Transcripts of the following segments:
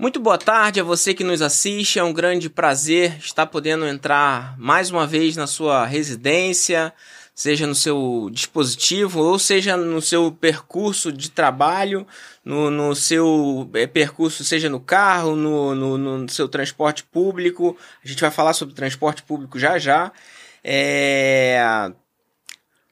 Muito boa tarde a você que nos assiste. É um grande prazer estar podendo entrar mais uma vez na sua residência, seja no seu dispositivo ou seja no seu percurso de trabalho, no, no seu é, percurso, seja no carro, no, no, no, seu transporte público. A gente vai falar sobre transporte público já já. É...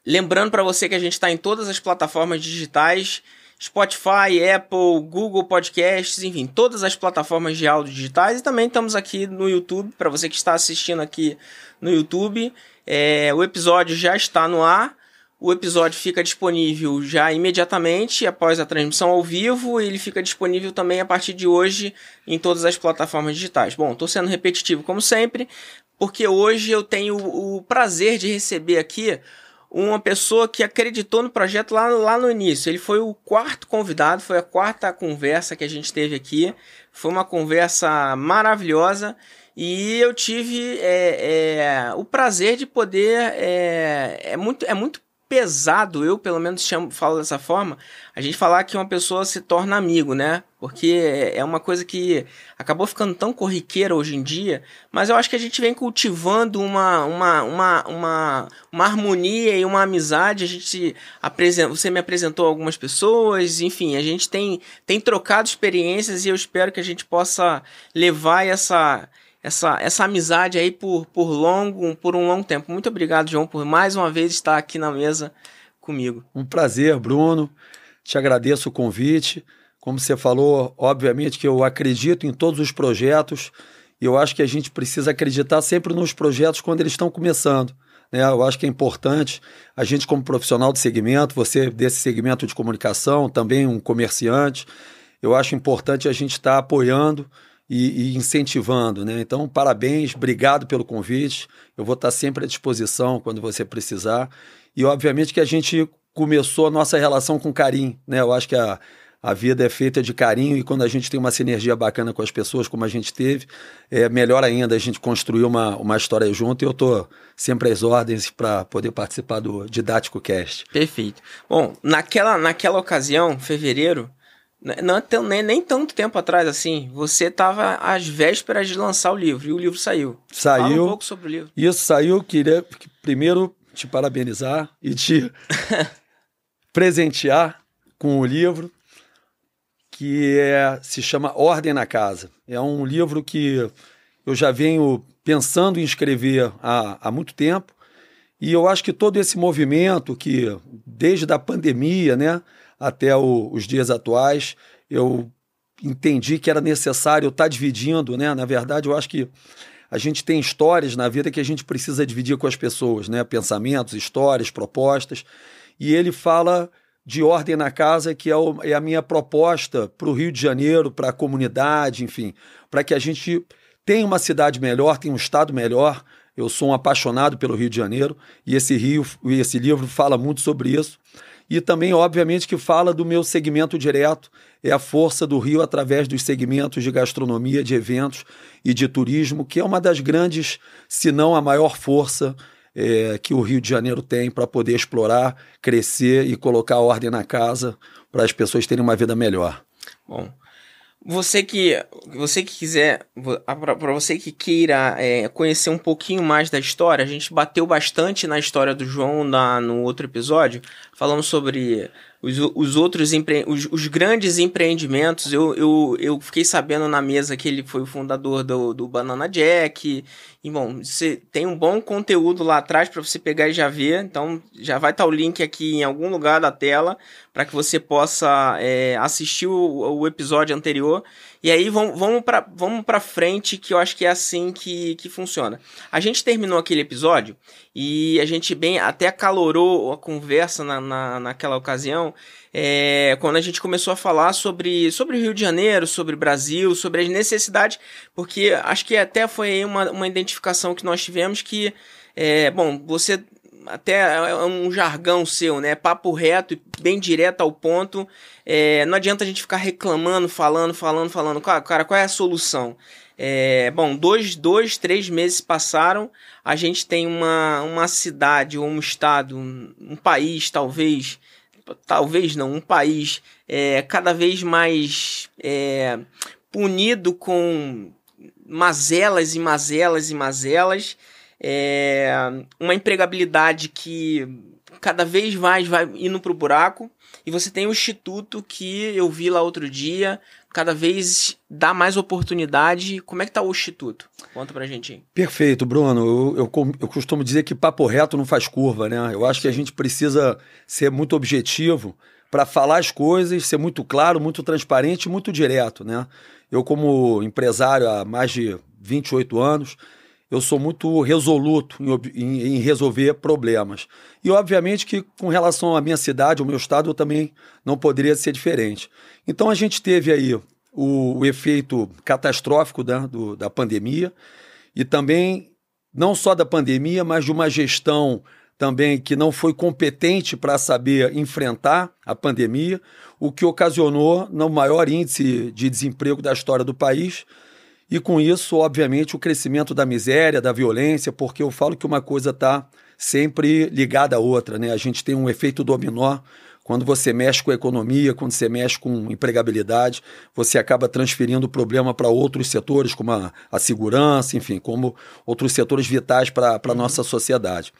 Lembrando para você que a gente está em todas as plataformas digitais Spotify, Apple, Google Podcasts, enfim, todas as plataformas de áudio digitais e também estamos aqui no YouTube, para você que está assistindo aqui no YouTube. É, o episódio já está no ar. O episódio fica disponível já imediatamente após a transmissão ao vivo e ele fica disponível também a partir de hoje em todas as plataformas digitais. Bom, estou sendo repetitivo como sempre, porque hoje eu tenho o prazer de receber aqui uma pessoa que acreditou no projeto lá, lá no início. Ele foi o quarto convidado, foi a quarta conversa que a gente teve aqui. Foi uma conversa maravilhosa e eu tive é, é, o prazer de poder. É, é, muito, é muito pesado, eu pelo menos chamo, falo dessa forma, a gente falar que uma pessoa se torna amigo, né? Porque é uma coisa que acabou ficando tão corriqueira hoje em dia, mas eu acho que a gente vem cultivando uma, uma, uma, uma, uma harmonia e uma amizade. A gente apresenta, você me apresentou algumas pessoas, enfim, a gente tem, tem trocado experiências e eu espero que a gente possa levar essa essa, essa amizade aí por, por longo, por um longo tempo. Muito obrigado, João, por mais uma vez estar aqui na mesa comigo. Um prazer, Bruno. Te agradeço o convite. Como você falou, obviamente que eu acredito em todos os projetos e eu acho que a gente precisa acreditar sempre nos projetos quando eles estão começando. Né? Eu acho que é importante a gente, como profissional de segmento, você desse segmento de comunicação, também um comerciante, eu acho importante a gente estar tá apoiando e, e, incentivando, né? Então, parabéns, obrigado pelo convite. Eu vou estar sempre à disposição quando você precisar. E, obviamente, que a gente começou a nossa relação com carinho, né? Eu acho que a, a vida é feita de carinho e quando a gente tem uma sinergia bacana com as pessoas, como a gente teve, é melhor ainda a gente construir uma, uma história junto. E eu estou sempre às ordens para poder participar do Didático Cast. Perfeito. Bom, naquela, naquela ocasião, fevereiro, não, não nem, nem tanto tempo atrás assim, você estava às vésperas de lançar o livro e o livro saiu. Saiu. Fala um pouco sobre o livro. Isso saiu, queria primeiro te parabenizar e te presentear com o livro que é, se chama Ordem na Casa. É um livro que eu já venho pensando em escrever há, há muito tempo e eu acho que todo esse movimento que desde a pandemia, né, até o, os dias atuais. Eu entendi que era necessário estar tá dividindo, né? Na verdade, eu acho que a gente tem histórias na vida que a gente precisa dividir com as pessoas, né? Pensamentos, histórias, propostas. E ele fala de ordem na casa, que é, o, é a minha proposta para o Rio de Janeiro, para a comunidade, enfim, para que a gente tenha uma cidade melhor, tenha um estado melhor. Eu sou um apaixonado pelo Rio de Janeiro e esse Rio, esse livro fala muito sobre isso e também, obviamente, que fala do meu segmento direto, é a força do Rio através dos segmentos de gastronomia, de eventos e de turismo, que é uma das grandes, se não a maior força é, que o Rio de Janeiro tem para poder explorar, crescer e colocar ordem na casa para as pessoas terem uma vida melhor. Bom, você que você que quiser, para você que queira é, conhecer um pouquinho mais da história, a gente bateu bastante na história do João na, no outro episódio. Falamos sobre os, os outros empre... os, os, grandes empreendimentos. Eu, eu, eu fiquei sabendo na mesa que ele foi o fundador do, do Banana Jack. E bom, você tem um bom conteúdo lá atrás para você pegar e já ver. Então já vai estar tá o link aqui em algum lugar da tela para que você possa é, assistir o, o episódio anterior e aí vamos, vamos para vamos pra frente, que eu acho que é assim que, que funciona. A gente terminou aquele episódio e a gente bem até acalorou a conversa na, na, naquela ocasião. É, quando a gente começou a falar sobre, sobre o Rio de Janeiro, sobre o Brasil, sobre as necessidades, porque acho que até foi uma, uma identificação que nós tivemos que, é, bom, você até é um jargão seu, né? Papo reto e bem direto ao ponto. É, não adianta a gente ficar reclamando, falando, falando, falando. Cara, cara qual é a solução? É, bom, dois, dois, três meses passaram, a gente tem uma, uma cidade ou um estado, um, um país, talvez, talvez não, um país é, cada vez mais é, punido com mazelas e mazelas e mazelas, é, uma empregabilidade que cada vez mais vai indo para o buraco. E você tem o instituto que eu vi lá outro dia, cada vez dá mais oportunidade. Como é que tá o instituto? Conta pra gente aí. Perfeito, Bruno. Eu, eu, eu costumo dizer que papo reto não faz curva, né? Eu acho que a gente precisa ser muito objetivo para falar as coisas, ser muito claro, muito transparente, muito direto, né? Eu como empresário há mais de 28 anos, eu sou muito resoluto em, em, em, resolver problemas. E, obviamente, que com relação à minha cidade, ao meu estado, eu também não poderia ser diferente. Então, a gente teve aí o, o efeito catastrófico da, do, da pandemia e também, não só da pandemia, mas de uma gestão também que não foi competente para saber enfrentar a pandemia, o que ocasionou no maior índice de desemprego da história do país e com isso, obviamente, o crescimento da miséria, da violência, porque eu falo que uma coisa está sempre ligada à outra, né? A gente tem um efeito dominó. Quando você mexe com a economia, quando você mexe com empregabilidade, você acaba transferindo o problema para outros setores, como a, a, segurança, enfim, como outros setores vitais para a uhum. nossa sociedade.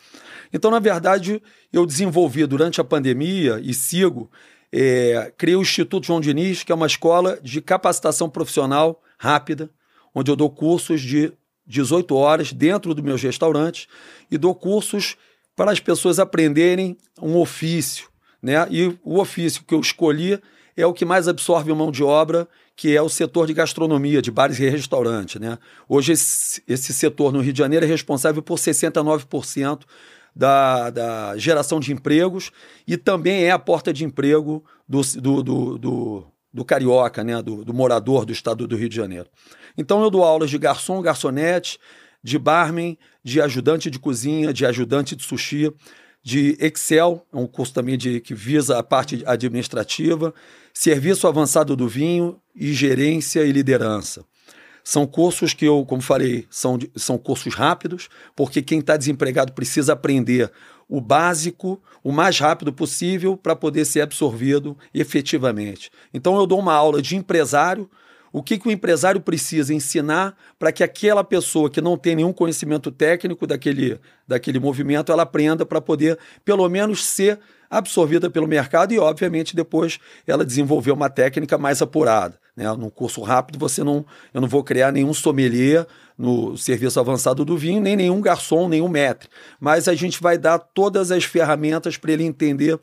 Então, na verdade, eu desenvolvi durante a pandemia e sigo, é, criei o Instituto João Diniz, que é uma escola de capacitação profissional rápida, onde eu dou cursos de 18 horas dentro dos meus restaurantes e dou cursos para as pessoas aprenderem um ofício. Né? E o ofício que eu escolhi é o que mais absorve mão de obra, que é o setor de gastronomia, de bares e restaurantes. Né? Hoje, esse, setor no Rio de Janeiro é responsável por 69% da, da geração de empregos e também é a porta de emprego do, do, do, do, do carioca, né? do, do morador do estado do Rio de Janeiro. Então eu dou aulas de garçom, garçonete, de barman, de ajudante de cozinha, de ajudante de sushi, de Excel, é um curso também de, que visa a parte administrativa, serviço avançado do vinho e gerência e liderança. São cursos que eu, como falei, são, são cursos rápidos, porque quem está desempregado precisa aprender o básico o mais rápido possível para poder ser absorvido efetivamente. Então eu dou uma aula de empresário o que, que o empresário precisa ensinar para que aquela pessoa que não tem nenhum conhecimento técnico daquele, daquele movimento, ela aprenda para poder, pelo menos, ser absorvida pelo mercado e, obviamente, depois ela desenvolver uma técnica mais apurada. Né? No curso rápido, você não, eu não vou criar nenhum sommelier no serviço avançado do vinho, nem nenhum garçom, nenhum maître. Mas a gente vai dar todas as ferramentas para ele entender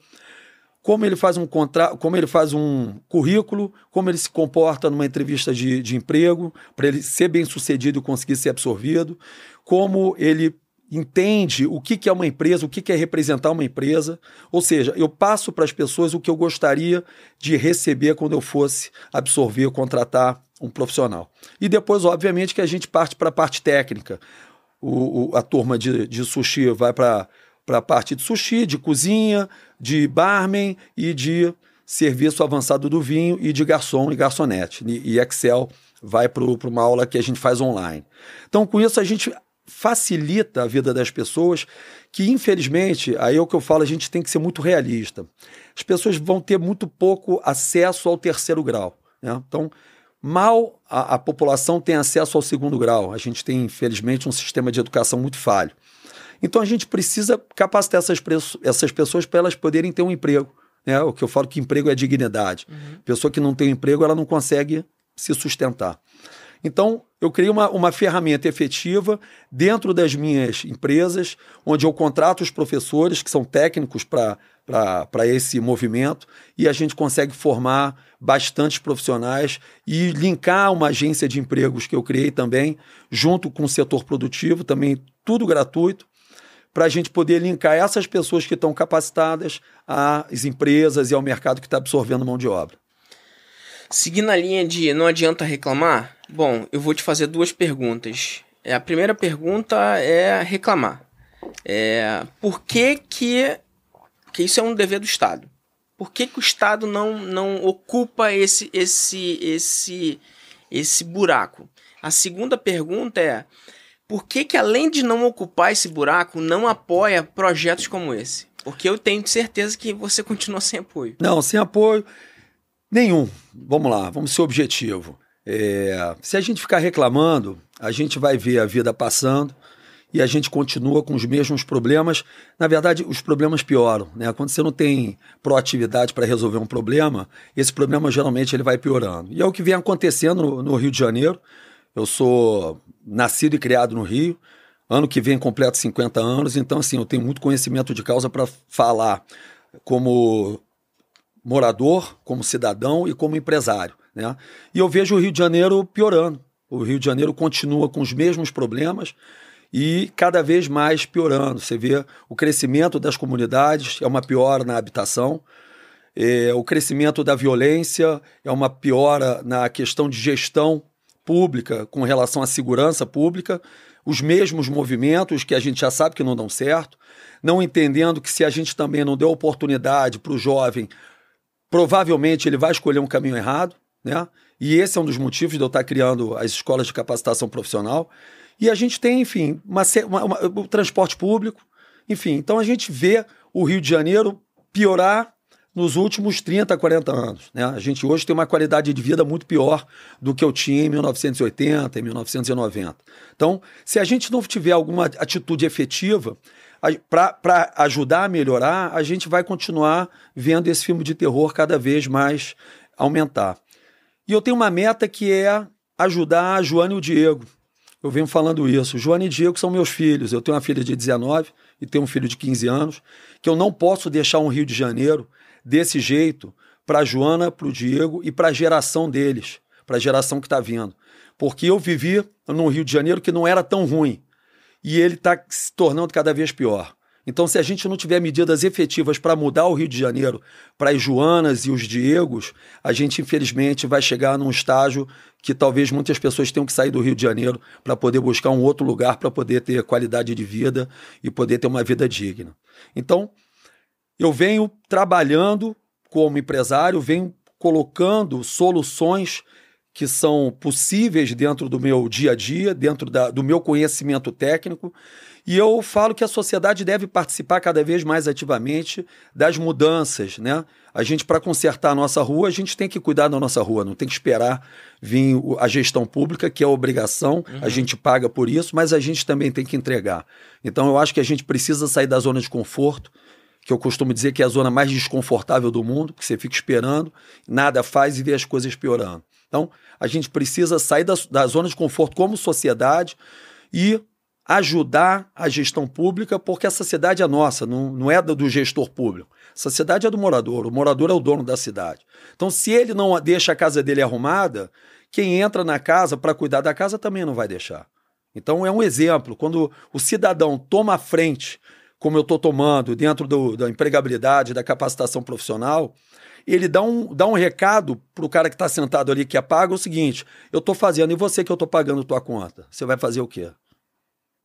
como ele faz um contrato, como ele faz um currículo, como ele se comporta numa entrevista de, de emprego, para ele ser bem sucedido e conseguir ser absorvido, como ele entende o que, que é uma empresa, o que, que é representar uma empresa. Ou seja, eu passo para as pessoas o que eu gostaria de receber quando eu fosse absorver, contratar um profissional. E depois, obviamente, que a gente parte para a parte técnica. O, o, a turma de, de sushi vai para a parte de sushi, de cozinha, de barman e de serviço avançado do vinho e de garçom e garçonete. E Excel vai para uma aula que a gente faz online. Então, com isso, a gente facilita a vida das pessoas, que infelizmente, aí é o que eu falo, a gente tem que ser muito realista. As pessoas vão ter muito pouco acesso ao terceiro grau. Né? Então, mal a, a população tem acesso ao segundo grau. A gente tem, infelizmente, um sistema de educação muito falho. Então a gente precisa capacitar essas, essas pessoas para elas poderem ter um emprego. Né? O que eu falo que emprego é dignidade. Uhum. Pessoa que não tem emprego, ela não consegue se sustentar. Então, eu criei uma, uma ferramenta efetiva dentro das minhas empresas, onde eu contrato os professores, que são técnicos para esse movimento, e a gente consegue formar bastantes profissionais e linkar uma agência de empregos que eu criei também, junto com o setor produtivo, também tudo gratuito, para a gente poder linkar essas pessoas que estão capacitadas às empresas e ao mercado que está absorvendo mão de obra. Seguindo a linha de não adianta reclamar, bom, eu vou te fazer duas perguntas. É, a primeira pergunta é reclamar. É, por que que, que isso é um dever do Estado? Por que, que o Estado não, não ocupa esse, esse, esse, esse buraco? A segunda pergunta é por que, que além de não ocupar esse buraco, não apoia projetos como esse? Porque eu tenho certeza que você continua sem apoio. Não, sem apoio nenhum. Vamos lá, vamos ser objetivo. É, se a gente ficar reclamando, a gente vai ver a vida passando e a gente continua com os mesmos problemas. Na verdade, os problemas pioram. Né? Quando você não tem proatividade para resolver um problema, esse problema geralmente ele vai piorando. E é o que vem acontecendo no, no Rio de Janeiro. Eu sou nascido e criado no Rio. Ano que vem completo 50 anos, então assim, eu tenho muito conhecimento de causa para falar como morador, como cidadão e como empresário. Né? E eu vejo o Rio de Janeiro piorando. O Rio de Janeiro continua com os mesmos problemas e cada vez mais piorando. Você vê o crescimento das comunidades, é uma piora na habitação, é, o crescimento da violência é uma piora na questão de gestão pública com relação à segurança pública, os mesmos movimentos que a gente já sabe que não dão certo, não entendendo que se a gente também não der oportunidade para o jovem, provavelmente ele vai escolher um caminho errado, né? E esse é um dos motivos de eu estar criando as escolas de capacitação profissional. E a gente tem, enfim, uma, uma, uma, o transporte público, enfim. Então a gente vê o Rio de Janeiro piorar nos últimos 30, 40 anos. Né? A gente hoje tem uma qualidade de vida muito pior do que eu tinha em 1980, em 1990. Então, se a gente não tiver alguma atitude efetiva para ajudar a melhorar, a gente vai continuar vendo esse filme de terror cada vez mais aumentar. E eu tenho uma meta que é ajudar a Joana e o Diego. Eu venho falando isso. Joana e Diego são meus filhos. Eu tenho uma filha de 19 e tenho um filho de 15 anos, que eu não posso deixar um Rio de Janeiro desse jeito para Joana, para o Diego e para a geração deles, para a geração que está vindo. Porque eu vivi num Rio de Janeiro que não era tão ruim e ele está se tornando cada vez pior. Então, se a gente não tiver medidas efetivas para mudar o Rio de Janeiro para as Joanas e os Diegos, a gente, infelizmente, vai chegar num estágio que talvez muitas pessoas tenham que sair do Rio de Janeiro para poder buscar um outro lugar para poder ter qualidade de vida e poder ter uma vida digna. Então, eu venho trabalhando como empresário, venho colocando soluções que são possíveis dentro do meu dia a dia, dentro da, do meu conhecimento técnico e eu falo que a sociedade deve participar cada vez mais ativamente das mudanças, né? A gente, para consertar a nossa rua, a gente tem que cuidar da nossa rua, não tem que esperar vir a gestão pública, que é obrigação, uhum. a gente paga por isso, mas a gente também tem que entregar. Então, eu acho que a gente precisa sair da zona de conforto, que eu costumo dizer que é a zona mais desconfortável do mundo, que você fica esperando, nada faz e vê as coisas piorando. Então, a gente precisa sair da, da zona de conforto como sociedade e ajudar a gestão pública, porque essa cidade é nossa, não, não é do gestor público. Essa cidade é do morador, o morador é o dono da cidade. Então, se ele não deixa a casa dele arrumada, quem entra na casa para cuidar da casa também não vai deixar. Então, é um exemplo. Quando o cidadão toma a frente, como eu estou tomando, dentro do, da empregabilidade, da capacitação profissional, ele dá um, dá um recado para o cara que está sentado ali, que é pago, o seguinte: eu estou fazendo, e você que eu estou pagando tua conta? Você vai fazer o quê?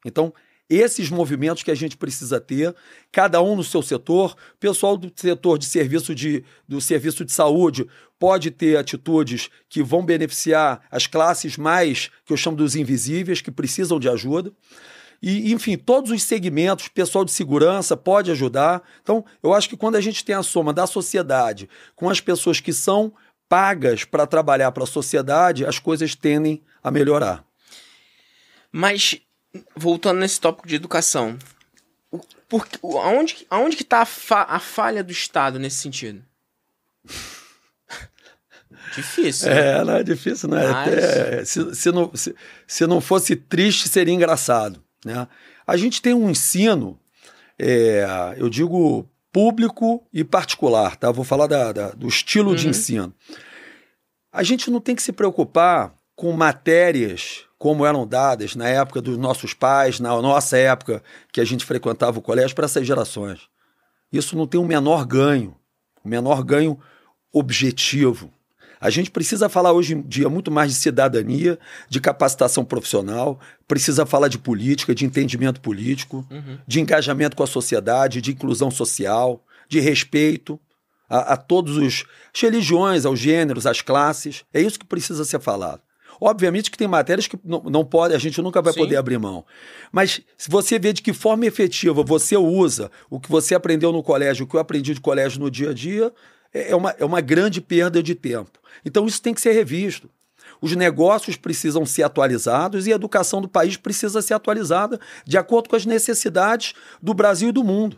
Então, esses movimentos que a gente precisa ter, cada um no seu setor. O pessoal do setor de serviço de, do serviço de saúde pode ter atitudes que vão beneficiar as classes mais, que eu chamo dos invisíveis, que precisam de ajuda. E, enfim, todos os segmentos, pessoal de segurança pode ajudar. Então, eu acho que quando a gente tem a soma da sociedade com as pessoas que são pagas para trabalhar para a sociedade, as coisas tendem a melhorar. Mas voltando nesse tópico de educação, por, aonde, aonde que está a, fa, a falha do Estado nesse sentido? difícil. Né? É, não é difícil, não é? Mas... Até, se, se, não, se, se não fosse triste, seria engraçado. Né? A gente tem um ensino, é, eu digo público e particular, tá? Vou falar da, da do estilo uhum. de ensino. A gente não tem que se preocupar com matérias como eram dadas na época dos nossos pais, na nossa época que a gente frequentava o colégio, para essas gerações. Isso não tem o um menor ganho, o um menor ganho objetivo. A gente precisa falar hoje em dia muito mais de cidadania, de capacitação profissional, precisa falar de política, de entendimento político, uhum. de engajamento com a sociedade, de inclusão social, de respeito a, a todos os as religiões, aos gêneros, às classes. É isso que precisa ser falado. Obviamente que tem matérias que não, não pode, a gente nunca vai Sim. poder abrir mão. Mas se você vê de que forma efetiva você usa o que você aprendeu no colégio, o que eu aprendi de colégio no dia a dia, é, é uma, é uma grande perda de tempo. Então isso tem que ser revisto. Os negócios precisam ser atualizados e a educação do país precisa ser atualizada de acordo com as necessidades do Brasil e do mundo.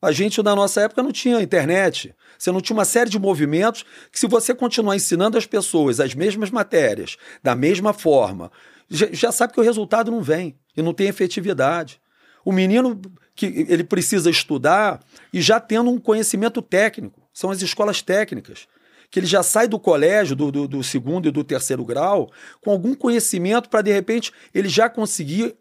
A gente, na nossa época, não tinha internet. Você não tinha uma série de movimentos que, se você continuar ensinando as pessoas as mesmas matérias, da mesma forma, já, sabe que o resultado não vem e não tem efetividade. O menino que ele precisa estudar e já tendo um conhecimento técnico, são as escolas técnicas que ele já sai do colégio, do, do, do, segundo e do terceiro grau, com algum conhecimento para, de repente, ele já conseguir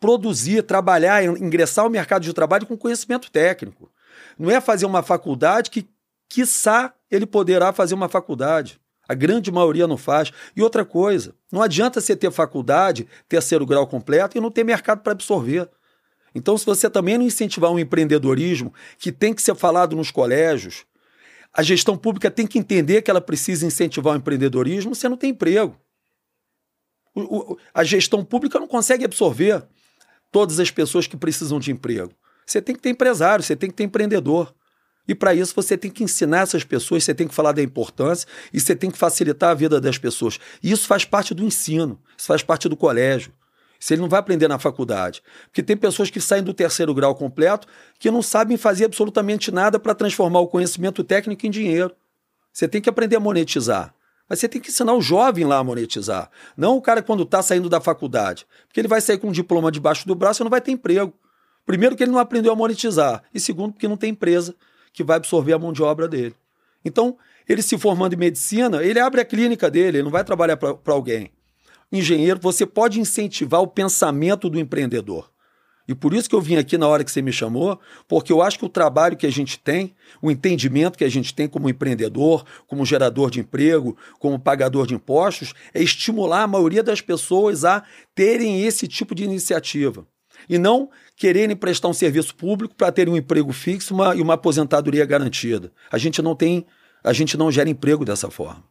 produzir, trabalhar, ingressar ao mercado de trabalho com conhecimento técnico. Não é fazer uma faculdade que, quiçá, ele poderá fazer uma faculdade. A grande maioria não faz. E outra coisa, não adianta você ter faculdade, terceiro grau completo e não ter mercado para absorver. Então, se você também não incentivar um empreendedorismo que tem que ser falado nos colégios, a gestão pública tem que entender que ela precisa incentivar o empreendedorismo, você não tem emprego. O, o, a gestão pública não consegue absorver todas as pessoas que precisam de emprego. Você tem que ter empresário, você tem que ter empreendedor. E para isso você tem que ensinar essas pessoas, você tem que falar da importância e você tem que facilitar a vida das pessoas. E isso faz parte do ensino, isso faz parte do colégio. Se ele não vai aprender na faculdade. Porque tem pessoas que saem do terceiro grau completo que não sabem fazer absolutamente nada para transformar o conhecimento técnico em dinheiro. Você tem que aprender a monetizar. Mas você tem que ensinar o jovem lá a monetizar. Não o cara quando está saindo da faculdade. Porque ele vai sair com um diploma debaixo do braço e não vai ter emprego. Primeiro, que ele não aprendeu a monetizar. E segundo, porque não tem empresa que vai absorver a mão de obra dele. Então, ele se formando em medicina, ele abre a clínica dele, ele não vai trabalhar para alguém engenheiro, você pode incentivar o pensamento do empreendedor. E por isso que eu vim aqui na hora que você me chamou, porque eu acho que o trabalho que a gente tem, o entendimento que a gente tem como empreendedor, como gerador de emprego, como pagador de impostos, é estimular a maioria das pessoas a terem esse tipo de iniciativa. E não quererem prestar um serviço público para terem um emprego fixo uma, e uma aposentadoria garantida. A gente não tem, a gente não gera emprego dessa forma.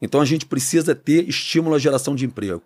Então a gente precisa ter estímulo à geração de emprego.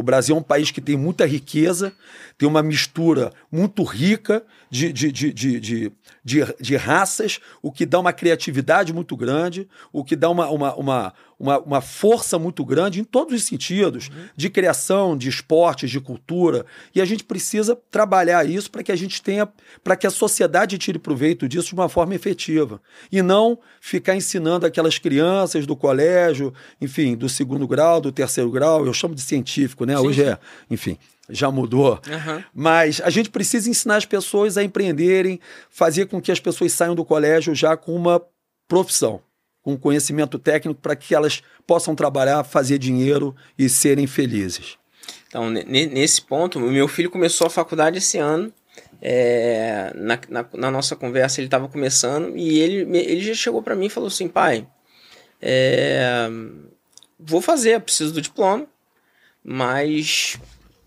O Brasil é um país que tem muita riqueza, tem uma mistura muito rica de, de, de, de, de, de, de raças, o que dá uma criatividade muito grande, o que dá uma, uma, uma, uma, uma força muito grande em todos os sentidos, uhum. de criação, de esportes, de cultura. E a gente precisa trabalhar isso para que a gente tenha, para que a sociedade tire proveito disso de uma forma efetiva. E não ficar ensinando aquelas crianças do colégio, enfim, do segundo grau, do terceiro grau, eu chamo de científico, né? Sim. Hoje é, enfim já mudou. Uhum. Mas a gente precisa ensinar as pessoas a empreenderem, fazer com que as pessoas saiam do colégio já com uma profissão com conhecimento técnico para que elas possam trabalhar, fazer dinheiro e serem felizes. Então, nesse ponto, meu filho começou a faculdade esse ano. É, na, na, na, nossa conversa, ele estava começando e ele, ele já chegou para mim e falou assim: pai, é, vou fazer, preciso do diploma, mas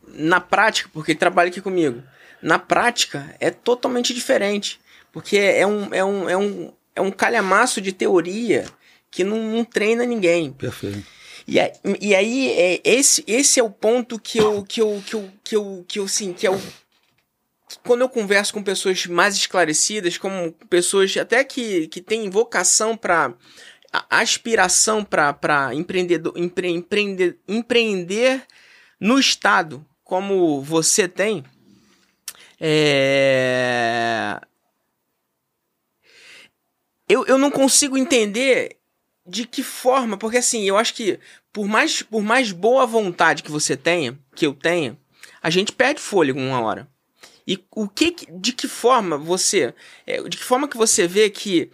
na prática, porque ele trabalha aqui comigo, na prática é totalmente diferente, porque é um, é um, é um, é um calhamaço de teoria que não, não treina ninguém. Perfeito. E, e aí, é, esse, esse é o ponto que eu, que eu, que eu, que eu, que eu, assim, que é o, quando eu converso com pessoas mais esclarecidas, como pessoas até que, que têm vocação para aspiração para empreendedor empre, empreender, empreender no estado como você tem, é, eu, eu não consigo entender de que forma, porque assim, eu acho que por mais, por mais boa vontade que você tenha, que eu tenha, a gente perde fôlego uma hora. E o que, de que forma você, é, de que forma que você vê que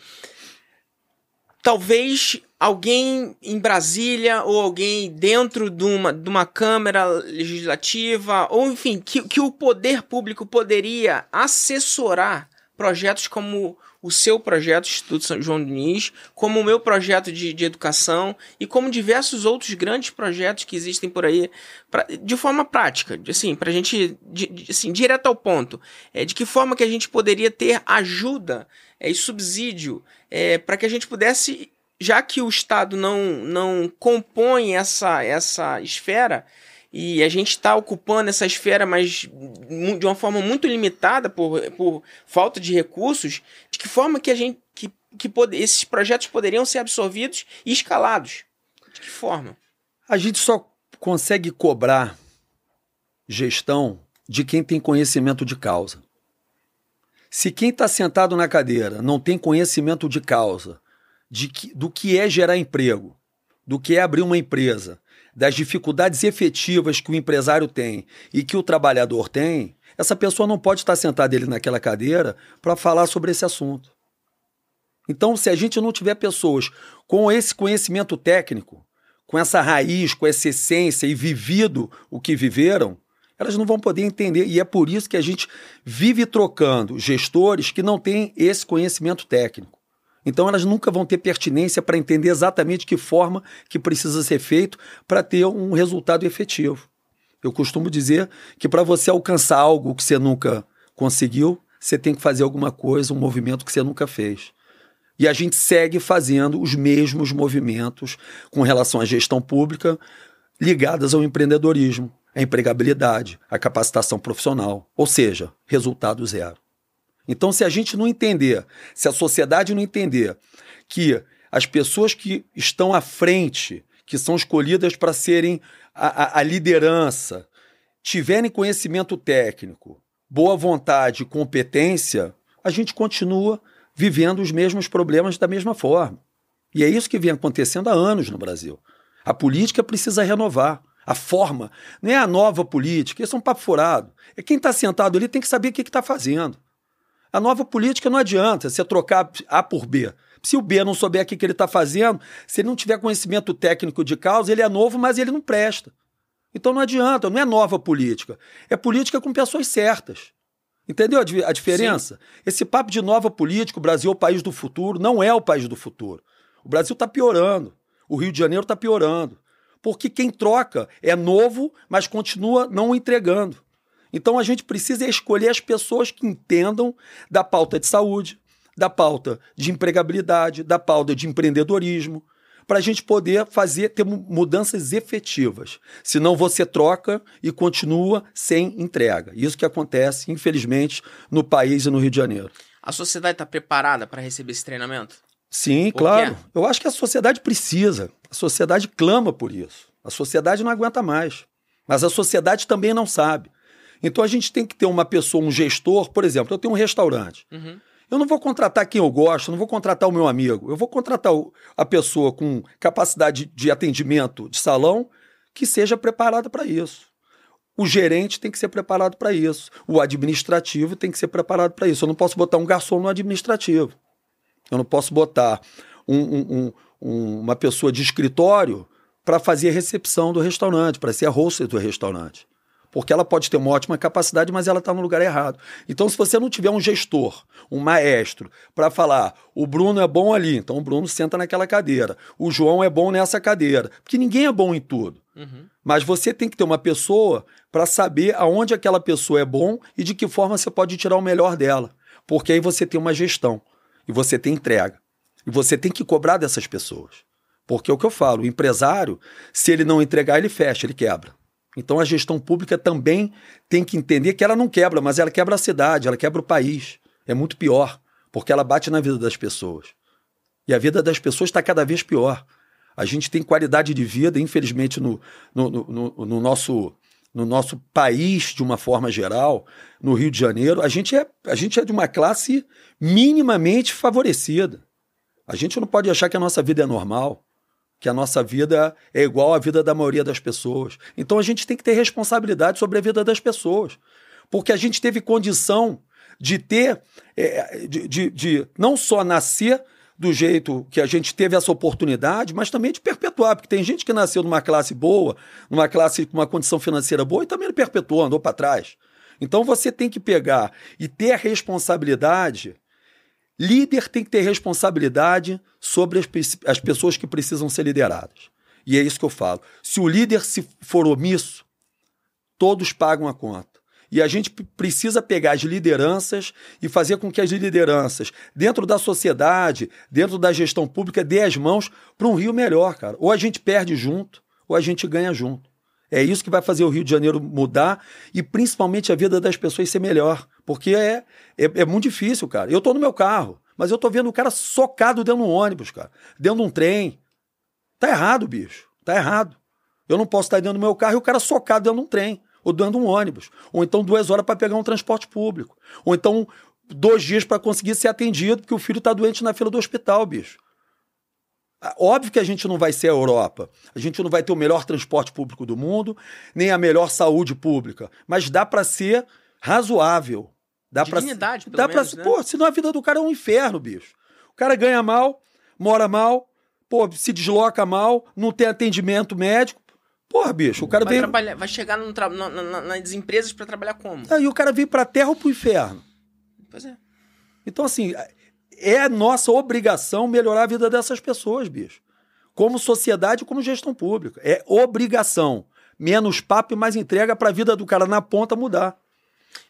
talvez alguém em Brasília ou alguém dentro de uma, de uma Câmara Legislativa, ou enfim, que, que o poder público poderia assessorar projetos como o seu projeto Instituto São João Diniz, como o meu projeto de, de educação e como diversos outros grandes projetos que existem por aí, pra, de forma prática, assim, para a gente, de, assim, direto ao ponto, é, de que forma que a gente poderia ter ajuda é, e subsídio é, para que a gente pudesse, já que o Estado não, não compõe essa, essa esfera, e a gente está ocupando essa esfera, mas de uma forma muito limitada por, por falta de recursos, de que forma que a gente que, que pode, esses projetos poderiam ser absorvidos e escalados? De que forma? A gente só consegue cobrar gestão de quem tem conhecimento de causa. Se quem está sentado na cadeira não tem conhecimento de causa de que, do que é gerar emprego, do que é abrir uma empresa, das dificuldades efetivas que o empresário tem e que o trabalhador tem, essa pessoa não pode estar sentada ali naquela cadeira para falar sobre esse assunto. Então, se a gente não tiver pessoas com esse conhecimento técnico, com essa raiz, com essa essência e vivido o que viveram, elas não vão poder entender. E é por isso que a gente vive trocando gestores que não têm esse conhecimento técnico. Então elas nunca vão ter pertinência para entender exatamente que forma que precisa ser feito para ter um resultado efetivo. Eu costumo dizer que para você alcançar algo que você nunca conseguiu, você tem que fazer alguma coisa, um movimento que você nunca fez. E a gente segue fazendo os mesmos movimentos com relação à gestão pública ligadas ao empreendedorismo a empregabilidade, a capacitação profissional, ou seja, resultado zero. Então, se a gente não entender, se a sociedade não entender que as pessoas que estão à frente, que são escolhidas para serem a, a, a liderança, tiverem conhecimento técnico, boa vontade e competência, a gente continua vivendo os mesmos problemas da mesma forma. E é isso que vem acontecendo há anos no Brasil. A política precisa renovar a forma, não é a nova política, isso é um papo furado. É quem está sentado ali tem que saber o que está fazendo. A nova política não adianta você trocar A por B. Se o B não souber o que, ele está fazendo, se ele não tiver conhecimento técnico de causa, ele é novo, mas ele não presta. Então não adianta, não é nova política. É política com pessoas certas. Entendeu a diferença? Sim. Esse papo de nova política, o Brasil é o país do futuro, não é o país do futuro. O Brasil está piorando. O Rio de Janeiro está piorando porque quem troca é novo, mas continua não entregando. Então a gente precisa escolher as pessoas que entendam da pauta de saúde, da pauta de empregabilidade, da pauta de empreendedorismo, para a gente poder fazer ter mudanças efetivas. Senão você troca e continua sem entrega. Isso que acontece, infelizmente, no país e no Rio de Janeiro. A sociedade está preparada para receber esse treinamento? Sim, por claro. Quê? Eu acho que a sociedade precisa. A sociedade clama por isso. A sociedade não aguenta mais. Mas a sociedade também não sabe. Então a gente tem que ter uma pessoa, um gestor, por exemplo, eu tenho um restaurante. Uhum. Eu não vou contratar quem eu gosto, não vou contratar o meu amigo. Eu vou contratar a pessoa com capacidade de atendimento de salão que seja preparada para isso. O gerente tem que ser preparado para isso. O administrativo tem que ser preparado para isso. Eu não posso botar um garçom no administrativo. Eu não posso botar um, um, um, uma pessoa de escritório para fazer a recepção do restaurante, para ser a hostess do restaurante. Porque ela pode ter uma ótima capacidade, mas ela está no lugar errado. Então, se você não tiver um gestor, um maestro, para falar, o Bruno é bom ali, então o Bruno senta naquela cadeira, o João é bom nessa cadeira, porque ninguém é bom em tudo. Uhum. Mas você tem que ter uma pessoa para saber aonde aquela pessoa é bom e de que forma você pode tirar o melhor dela. Porque aí você tem uma gestão e você tem entrega. E você tem que cobrar dessas pessoas. Porque é o que eu falo, o empresário, se ele não entregar, ele fecha, ele quebra. Então a gestão pública também tem que entender que ela não quebra, mas ela quebra a cidade, ela quebra o país. É muito pior, porque ela bate na vida das pessoas. E a vida das pessoas está cada vez pior. A gente tem qualidade de vida, infelizmente, no, no, no, no nosso no nosso país de uma forma geral, no Rio de Janeiro, a gente é, a gente é de uma classe minimamente favorecida. A gente não pode achar que a nossa vida é normal, que a nossa vida é igual à vida da maioria das pessoas. Então a gente tem que ter responsabilidade sobre a vida das pessoas, porque a gente teve condição de ter, é, de, de, de não só nascer do jeito que a gente teve essa oportunidade, mas também de perpetuar, porque tem gente que nasceu numa classe boa, numa classe com uma condição financeira boa e também perpetuou, andou para trás. Então você tem que pegar e ter a responsabilidade. Líder tem que ter responsabilidade sobre as, as pessoas que precisam ser lideradas. E é isso que eu falo. Se o líder se for omisso, todos pagam a conta. E a gente precisa pegar as lideranças e fazer com que as lideranças, dentro da sociedade, dentro da gestão pública, dê as mãos para um Rio melhor, cara. Ou a gente perde junto, ou a gente ganha junto. É isso que vai fazer o Rio de Janeiro mudar e principalmente a vida das pessoas ser melhor. Porque é, é, é muito difícil, cara. Eu estou no meu carro, mas eu estou vendo o cara socado dentro de um ônibus, cara, dentro de um trem. Tá errado, bicho. Tá errado. Eu não posso estar dentro do meu carro e o cara socado dentro de um trem, ou dentro de um ônibus, ou então duas horas para pegar um transporte público, ou então dois dias para conseguir ser atendido porque o filho está doente na fila do hospital, bicho. Óbvio que a gente não vai ser a Europa. A gente não vai ter o melhor transporte público do mundo, nem a melhor saúde pública. Mas dá para ser razoável. Dá Dignidade, pra, pelo dá menos, pra, né? Pô, senão a vida do cara é um inferno, bicho. O cara ganha mal, mora mal, pô, se desloca mal, não tem atendimento médico. Porra, bicho, o cara Vai, vem. trabalhar, vai chegar tra- na- na- nas empresas para trabalhar como? Aí o cara vem pra terra ou pro inferno. Pois é. Então, assim, é nossa obrigação melhorar a vida dessas pessoas, bicho. Como sociedade e como gestão pública. É obrigação. Menos papo e mais entrega pra vida do cara na ponta mudar.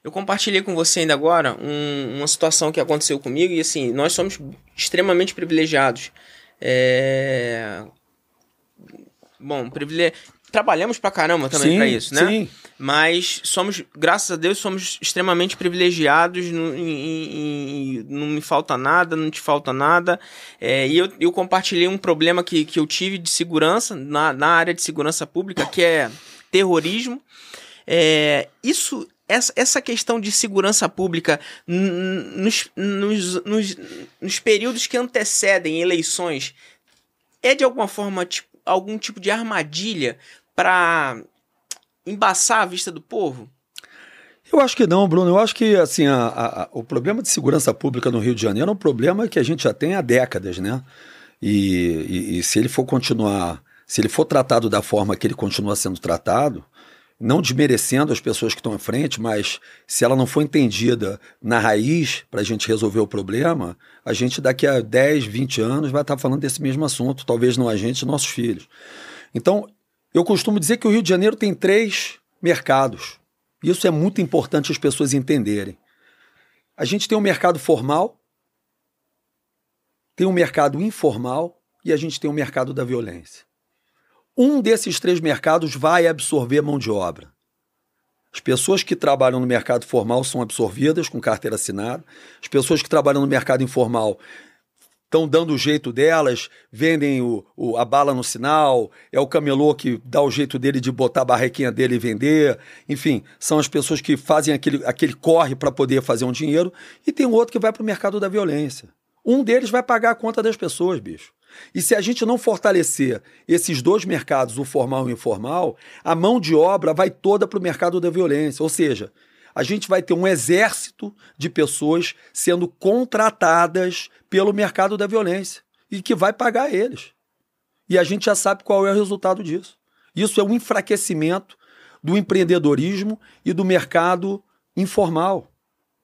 Eu compartilhei com você ainda agora um- uma situação que aconteceu comigo e assim, nós somos extremamente privilegiados. É... Bom, privile... trabalhamos pra caramba também pra isso, né? Sim. Mas somos, graças a Deus, somos extremamente privilegiados. Não, em- em- não me falta nada, não te falta nada. É, e eu, eu compartilhei um problema que, que eu tive de segurança na, na área de segurança pública, que é terrorismo. É, isso, essa, essa questão de segurança pública nos, nos, nos, nos períodos que antecedem eleições é de alguma forma tipo, algum tipo de armadilha para embaçar a vista do povo? Eu acho que não, Bruno. Eu acho que assim, a- a- o problema de segurança pública no Rio de Janeiro é um problema que a gente já tem há décadas, né? E, e- e se ele for continuar, se ele for tratado da forma que ele continua sendo tratado, não desmerecendo as pessoas que estão à frente, mas se ela não for entendida na raiz para a gente resolver o problema, a gente daqui a 10, 20 anos vai estar falando desse mesmo assunto, talvez não a gente, nossos filhos. Então, eu costumo dizer que o Rio de Janeiro tem três mercados. Isso é muito importante as pessoas entenderem. A gente tem um mercado formal, tem um mercado informal e a gente tem um mercado da violência. Um desses três mercados vai absorver mão de obra. As pessoas que trabalham no mercado formal são absorvidas com carteira assinada. As pessoas que trabalham no mercado informal estão dando o jeito delas, vendem o, o- a bala no sinal, é o camelô que dá o jeito dele de botar a barrequinha dele e vender. Enfim, são as pessoas que fazem aquele, aquele corre para poder fazer um dinheiro. E tem um outro que vai para o mercado da violência. Um deles vai pagar a conta das pessoas, bicho. E se a gente não fortalecer esses dois mercados, o formal e o informal, a mão de obra vai toda para o mercado da violência. Ou seja, a gente vai ter um exército de pessoas sendo contratadas pelo mercado da violência e que vai pagar eles. E a gente já sabe qual é o resultado disso. Isso é um enfraquecimento do empreendedorismo e do mercado informal.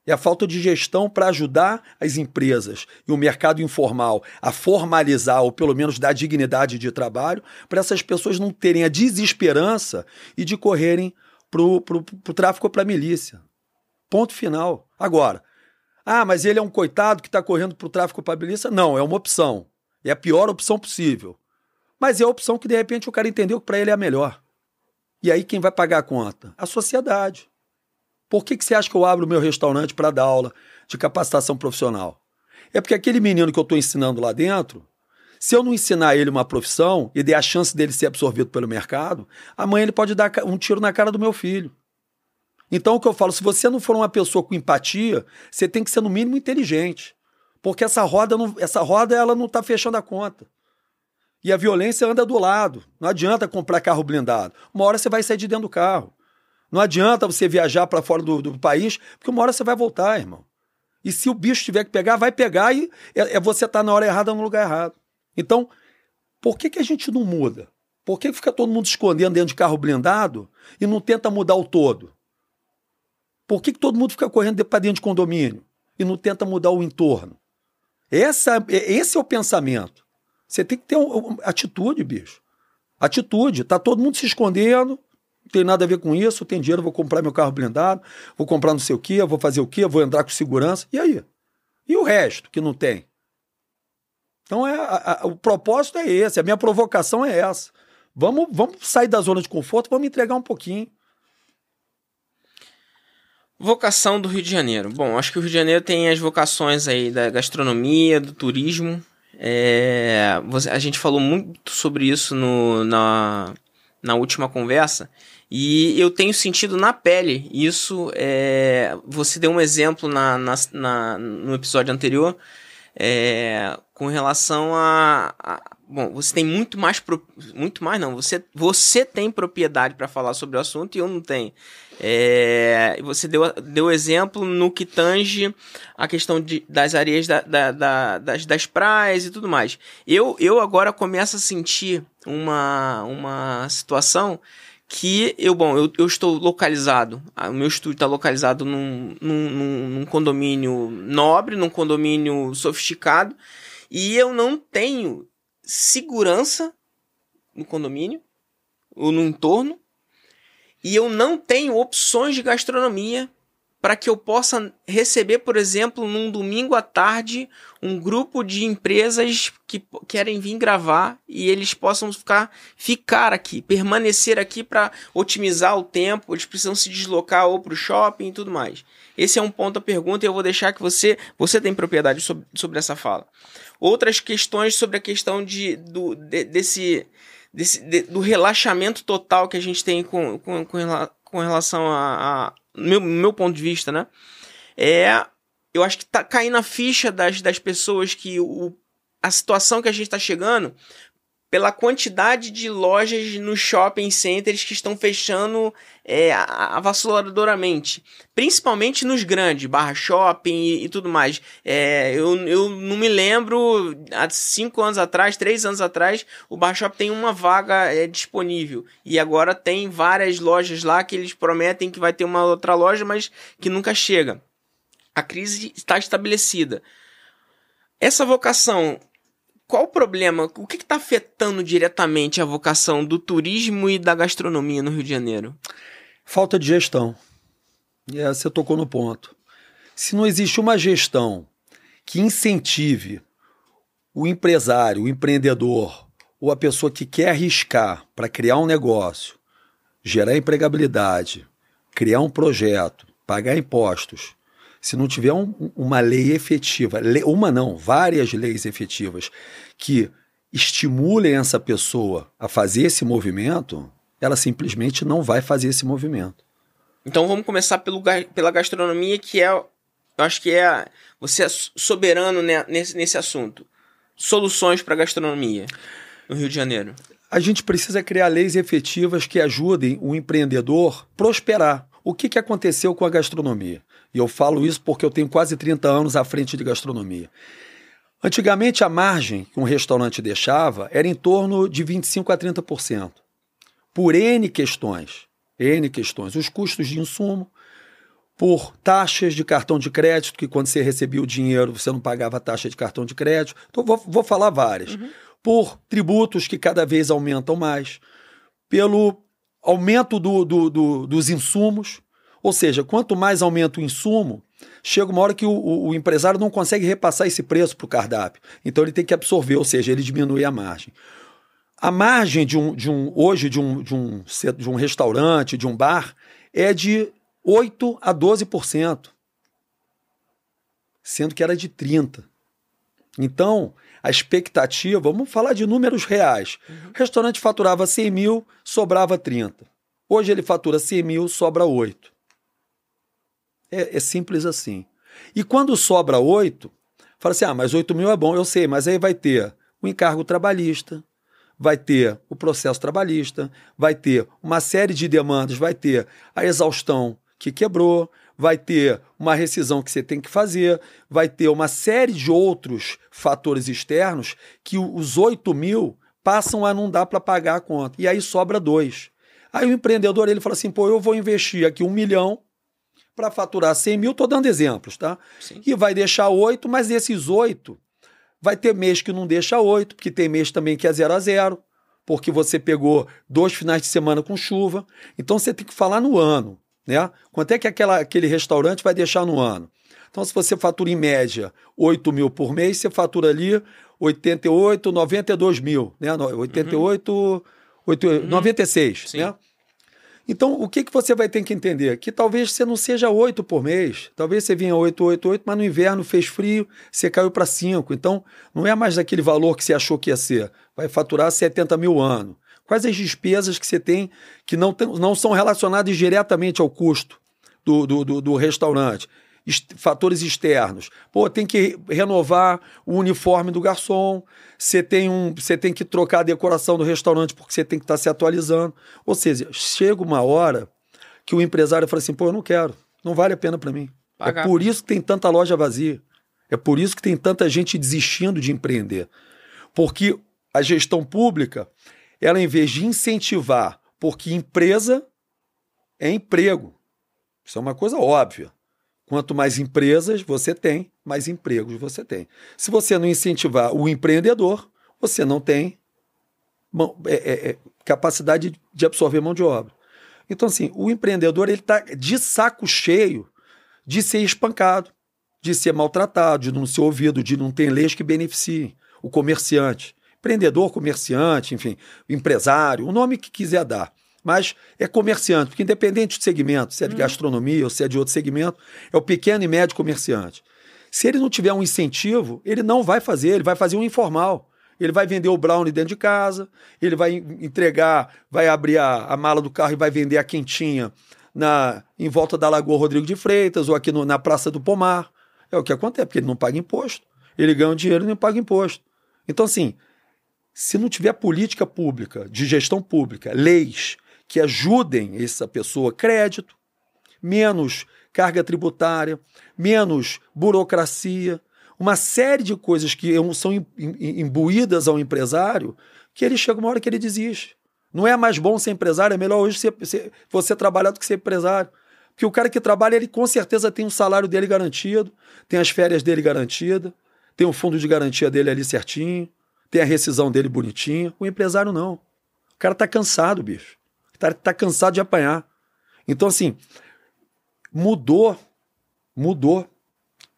É a falta de gestão para ajudar as empresas e o mercado informal a formalizar ou pelo menos dar dignidade de trabalho para essas pessoas não terem a desesperança e de correrem para o tráfico ou para a milícia. Ponto final. Agora, ah, mas ele é um coitado que está correndo para o tráfico ou para a milícia? Não, é uma opção. É a pior opção possível. Mas é a opção que de repente o cara entendeu que para ele é a melhor. E aí quem vai pagar a conta? A sociedade. Por que, que você acha que eu abro o meu restaurante para dar aula de capacitação profissional? É porque aquele menino que eu estou ensinando lá dentro, se eu não ensinar ele uma profissão e der a chance dele ser absorvido pelo mercado, amanhã ele pode dar um tiro na cara do meu filho. Então o que eu falo, se você não for uma pessoa com empatia, você tem que ser no mínimo inteligente. Porque essa roda, não, essa roda ela não está fechando a conta. E a violência anda do lado. Não adianta comprar carro blindado. Uma hora você vai sair de dentro do carro. Não adianta você viajar para fora do, do, país, porque uma hora você vai voltar, irmão. E se o bicho tiver que pegar, vai pegar e é, é você estar tá na hora errada no lugar errado. Então, por que, que a gente não muda? Por que fica todo mundo escondendo dentro de carro blindado e não tenta mudar o todo? Por que, que todo mundo fica correndo para dentro de condomínio e não tenta mudar o entorno? Essa, esse é o pensamento. Você tem que ter um, um, atitude, bicho. Atitude. Tá todo mundo se escondendo, não tem nada a ver com isso, eu tenho dinheiro, vou comprar meu carro blindado, vou comprar não sei o quê, vou fazer o quê, vou entrar com segurança. E aí? E o resto que não tem? Então é, a, a, o propósito é esse, a minha provocação é essa. Vamos, vamos sair da zona de conforto, vamos entregar um pouquinho. Vocação do Rio de Janeiro. Bom, acho que o Rio de Janeiro tem as vocações aí da gastronomia, do turismo. É, a gente falou muito sobre isso no, na, na última conversa e eu tenho sentido na pele isso. É, você deu um exemplo na, na, na no episódio anterior é, com relação a, a, Bom, você tem muito mais. Pro, muito mais, não. Você, você tem propriedade para falar sobre o assunto e eu não tenho. É, você deu, deu exemplo no que tange a questão de, das areias da, da, da, das, das praias e tudo mais. Eu, eu agora começo a sentir uma, uma situação que eu, bom, eu, eu estou localizado, o meu estúdio está localizado num, num, num, condomínio nobre, num condomínio sofisticado, e eu não tenho segurança no condomínio ou no entorno, e eu não tenho opções de gastronomia para que eu possa receber, por exemplo, num domingo à tarde, um grupo de empresas que querem vir gravar e eles possam ficar, ficar aqui, permanecer aqui para otimizar o tempo, eles precisam se deslocar ou para o shopping e tudo mais. Esse é um ponto da pergunta e eu vou deixar que você, você tem propriedade sobre, sobre essa fala. Outras questões sobre a questão de, do, de, desse, desse de, do relaxamento total que a gente tem com, com, com relação a, a meu, meu ponto de vista, né? É. Eu acho que tá caindo a ficha das, das pessoas que o, a situação que a gente está chegando pela quantidade de lojas nos shopping centers que estão fechando é, avassaladoramente. Principalmente nos grandes, barra shopping e, e tudo mais. É, eu, eu não me lembro, há cinco anos atrás, três anos atrás, o barra shopping tem uma vaga é, disponível. E agora tem várias lojas lá que eles prometem que vai ter uma outra loja, mas que nunca chega. A crise está estabelecida. Essa vocação qual o problema? O que está afetando diretamente a vocação do turismo e da gastronomia no Rio de Janeiro? Falta de gestão. E é, você tocou no ponto. Se não existe uma gestão que incentive o empresário, o empreendedor, ou a pessoa que quer arriscar para criar um negócio, gerar empregabilidade, criar um projeto, pagar impostos, se não tiver um, uma lei efetiva, uma não, várias leis efetivas que estimulem essa pessoa a fazer esse movimento, ela simplesmente não vai fazer esse movimento. Então vamos começar pelo, pela gastronomia, que é, eu acho que é, você é soberano nesse, nesse assunto. Soluções para a gastronomia no Rio de Janeiro. A gente precisa criar leis efetivas que ajudem o empreendedor prosperar. O que, que aconteceu com a gastronomia? E eu falo isso porque eu tenho quase 30 anos à frente de gastronomia. Antigamente, a margem que um restaurante deixava era em torno de 25% a 30%. Por N questões. N questões. Os custos de insumo, por taxas de cartão de crédito, que quando você recebia o dinheiro você não pagava taxa de cartão de crédito. Então, vou, vou falar várias. Uhum. Por tributos que cada vez aumentam mais. Pelo aumento do, do, do, dos insumos. Ou seja, quanto mais aumenta o insumo, chega uma hora que o, o, o empresário não consegue repassar esse preço para o cardápio. Então ele tem que absorver, ou seja, ele diminui a margem. A margem de um, de um hoje de um, de, um, de um restaurante, de um bar, é de 8 a 12%, sendo que era de 30%. Então, a expectativa, vamos falar de números reais. Uhum. O restaurante faturava 100 mil, sobrava 30. Hoje ele fatura 100 mil, sobra 8. É, é simples assim. E quando sobra oito, fala assim: ah, mas oito mil é bom, eu sei, mas aí vai ter o encargo trabalhista, vai ter o processo trabalhista, vai ter uma série de demandas, vai ter a exaustão que quebrou, vai ter uma rescisão que você tem que fazer, vai ter uma série de outros fatores externos que os 8 mil passam a não dar para pagar a conta. E aí sobra dois. Aí o empreendedor ele fala assim: pô, eu vou investir aqui um milhão para faturar 100 mil, estou dando exemplos, tá? Sim. E vai deixar oito, mas desses oito, vai ter mês que não deixa oito, porque tem mês também que é zero a zero, porque você pegou dois finais de semana com chuva. Então você tem que falar no ano, né? Quanto é que aquela, aquele restaurante vai deixar no ano? Então, se você fatura em média 8 mil por mês, você fatura ali 88, 92 mil, né? 88, uhum. 8, uhum. 96, Sim. né? Então, o que, que você vai ter que entender? Que talvez você não seja oito por mês. Talvez você vinha oito, oito, oito, mas no inverno fez frio, você caiu para cinco. Então, não é mais daquele valor que você achou que ia ser. Vai faturar 70 mil ano. Quais as despesas que você tem que não, tem, não são relacionadas diretamente ao custo do, do, do, do restaurante? Fatores externos. Pô, tem que renovar o uniforme do garçom, você tem, um, você tem que trocar a decoração do restaurante porque você tem que estar tá se atualizando. Ou seja, chega uma hora que o empresário fala assim: pô, eu não quero, não vale a pena para mim. É Pagar. É por isso que tem tanta loja vazia. É por isso que tem tanta gente desistindo de empreender. Porque a gestão pública, ela em vez de incentivar, porque empresa é emprego. Isso é uma coisa óbvia. Quanto mais empresas você tem, mais empregos você tem. Se você não incentivar o empreendedor, você não tem é, é, é, capacidade de absorver mão de obra. Então, assim, o empreendedor ele está de saco cheio de ser espancado, de ser maltratado, de não ser ouvido, de não ter leis que beneficiem o comerciante. Empreendedor, comerciante, enfim, empresário, o nome que quiser dar. Mas é comerciante, porque independente do segmento, se é de hum. gastronomia ou se é de outro segmento, é o pequeno e médio comerciante. Se ele não tiver um incentivo, ele não vai fazer, ele vai fazer um informal. Ele vai vender o brownie dentro de casa, ele vai entregar, vai abrir a, a mala do carro e vai vender a quentinha na, em volta da Lagoa Rodrigo de Freitas ou aqui no, na Praça do Pomar. É o que acontece, porque ele não paga imposto. Ele ganha dinheiro e não paga imposto. Então, assim, se não tiver política pública, de gestão pública, leis que ajudem essa pessoa, crédito, menos carga tributária, menos burocracia, uma série de coisas que são imbuídas ao empresário, que ele chega uma hora que ele desiste. Não é mais bom ser empresário, é melhor hoje ser, ser, você trabalhar do que ser empresário. Porque o cara que trabalha, ele com certeza tem o salário dele garantido, tem as férias dele garantidas, tem o fundo de garantia dele ali certinho, tem a rescisão dele bonitinha. O empresário não. O cara tá cansado, bicho. Cara tá cansado de apanhar. Então, assim, mudou, mudou.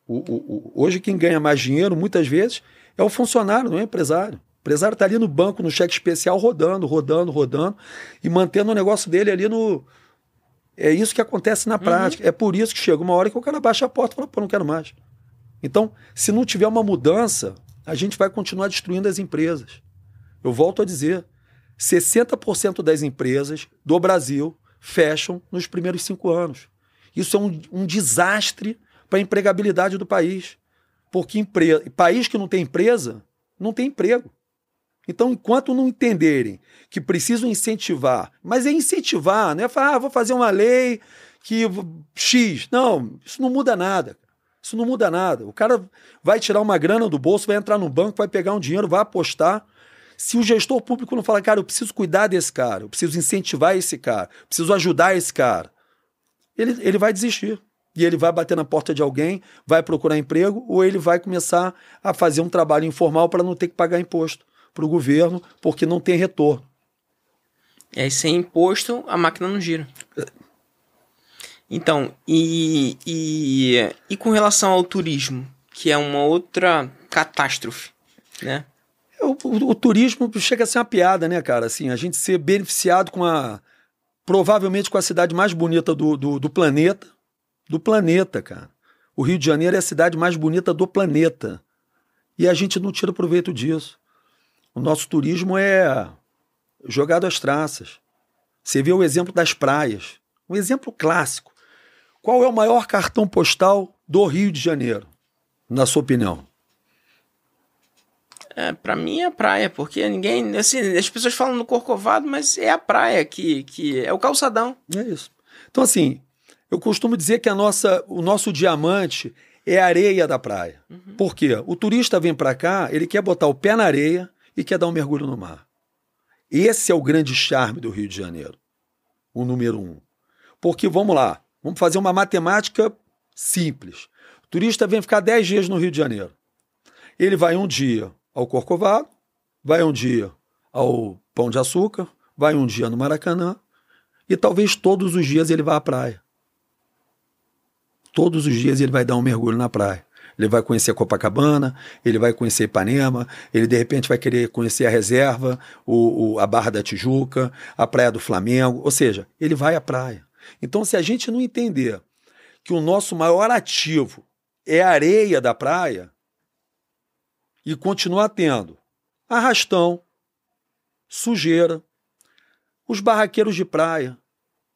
O, o, o, hoje quem ganha mais dinheiro, muitas vezes, é o funcionário, não é o empresário. O empresário está ali no banco, no cheque especial, rodando, rodando, rodando, e mantendo o negócio dele ali no. É isso que acontece na uhum. prática. Uhum. É por isso que chega uma hora que o cara baixa a porta e fala, pô, não quero mais. Então, se não tiver uma mudança, a gente vai continuar destruindo as empresas. Eu volto a dizer: 60% das empresas do Brasil fecham nos primeiros cinco anos. Isso é um, um desastre para a empregabilidade do país. Porque empre... país que não tem empresa, não tem emprego. Então, enquanto não entenderem que precisam incentivar, mas é incentivar, não é falar, ah, vou fazer uma lei que X. Não, isso não muda nada. Isso não muda nada. O cara vai tirar uma grana do bolso, vai entrar no banco, vai pegar um dinheiro, vai apostar. Se o gestor público não falar, cara, eu preciso cuidar desse cara, eu preciso incentivar esse cara, preciso ajudar esse cara, ele, ele vai desistir. E ele vai bater na porta de alguém, vai procurar emprego, ou ele vai começar a fazer um trabalho informal para não ter que pagar imposto para o governo, porque não tem retorno. E aí, sem imposto, a máquina não gira. Então, e, e, e com relação ao turismo, que é uma outra catástrofe, né? O, o, o, turismo chega a ser uma piada, né, cara? Assim, a gente ser beneficiado com a provavelmente com a cidade mais bonita do, do, do planeta. Do planeta, cara. O Rio de Janeiro é a cidade mais bonita do planeta. E a gente não tira proveito disso. O nosso turismo é jogado às traças. Você vê o exemplo das praias. Um exemplo clássico. Qual é o maior cartão postal do Rio de Janeiro, na sua opinião? É, para mim é a praia, porque ninguém. Assim, as pessoas falam no Corcovado, mas é a praia que, que é o calçadão. É isso. Então, assim, eu costumo dizer que a nossa, o nosso diamante é a areia da praia. Uhum. Por quê? O turista vem para cá, ele quer botar o pé na areia e quer dar um mergulho no mar. Esse é o grande charme do Rio de Janeiro. O número um. Porque, vamos lá, vamos fazer uma matemática simples. O turista vem ficar 10 dias no Rio de Janeiro. Ele vai um dia ao Corcovado, vai um dia ao Pão de Açúcar, vai um dia no Maracanã e talvez todos os dias ele vá à praia. Todos os dias ele vai dar um mergulho na praia. Ele vai conhecer Copacabana, ele vai conhecer Ipanema, ele de repente vai querer conhecer a reserva, o, o, a Barra da Tijuca, a Praia do Flamengo, ou seja, ele vai à praia. Então, se a gente não entender que o nosso maior ativo é a areia da praia, e continuar tendo arrastão, sujeira, Os barraqueiros de praia.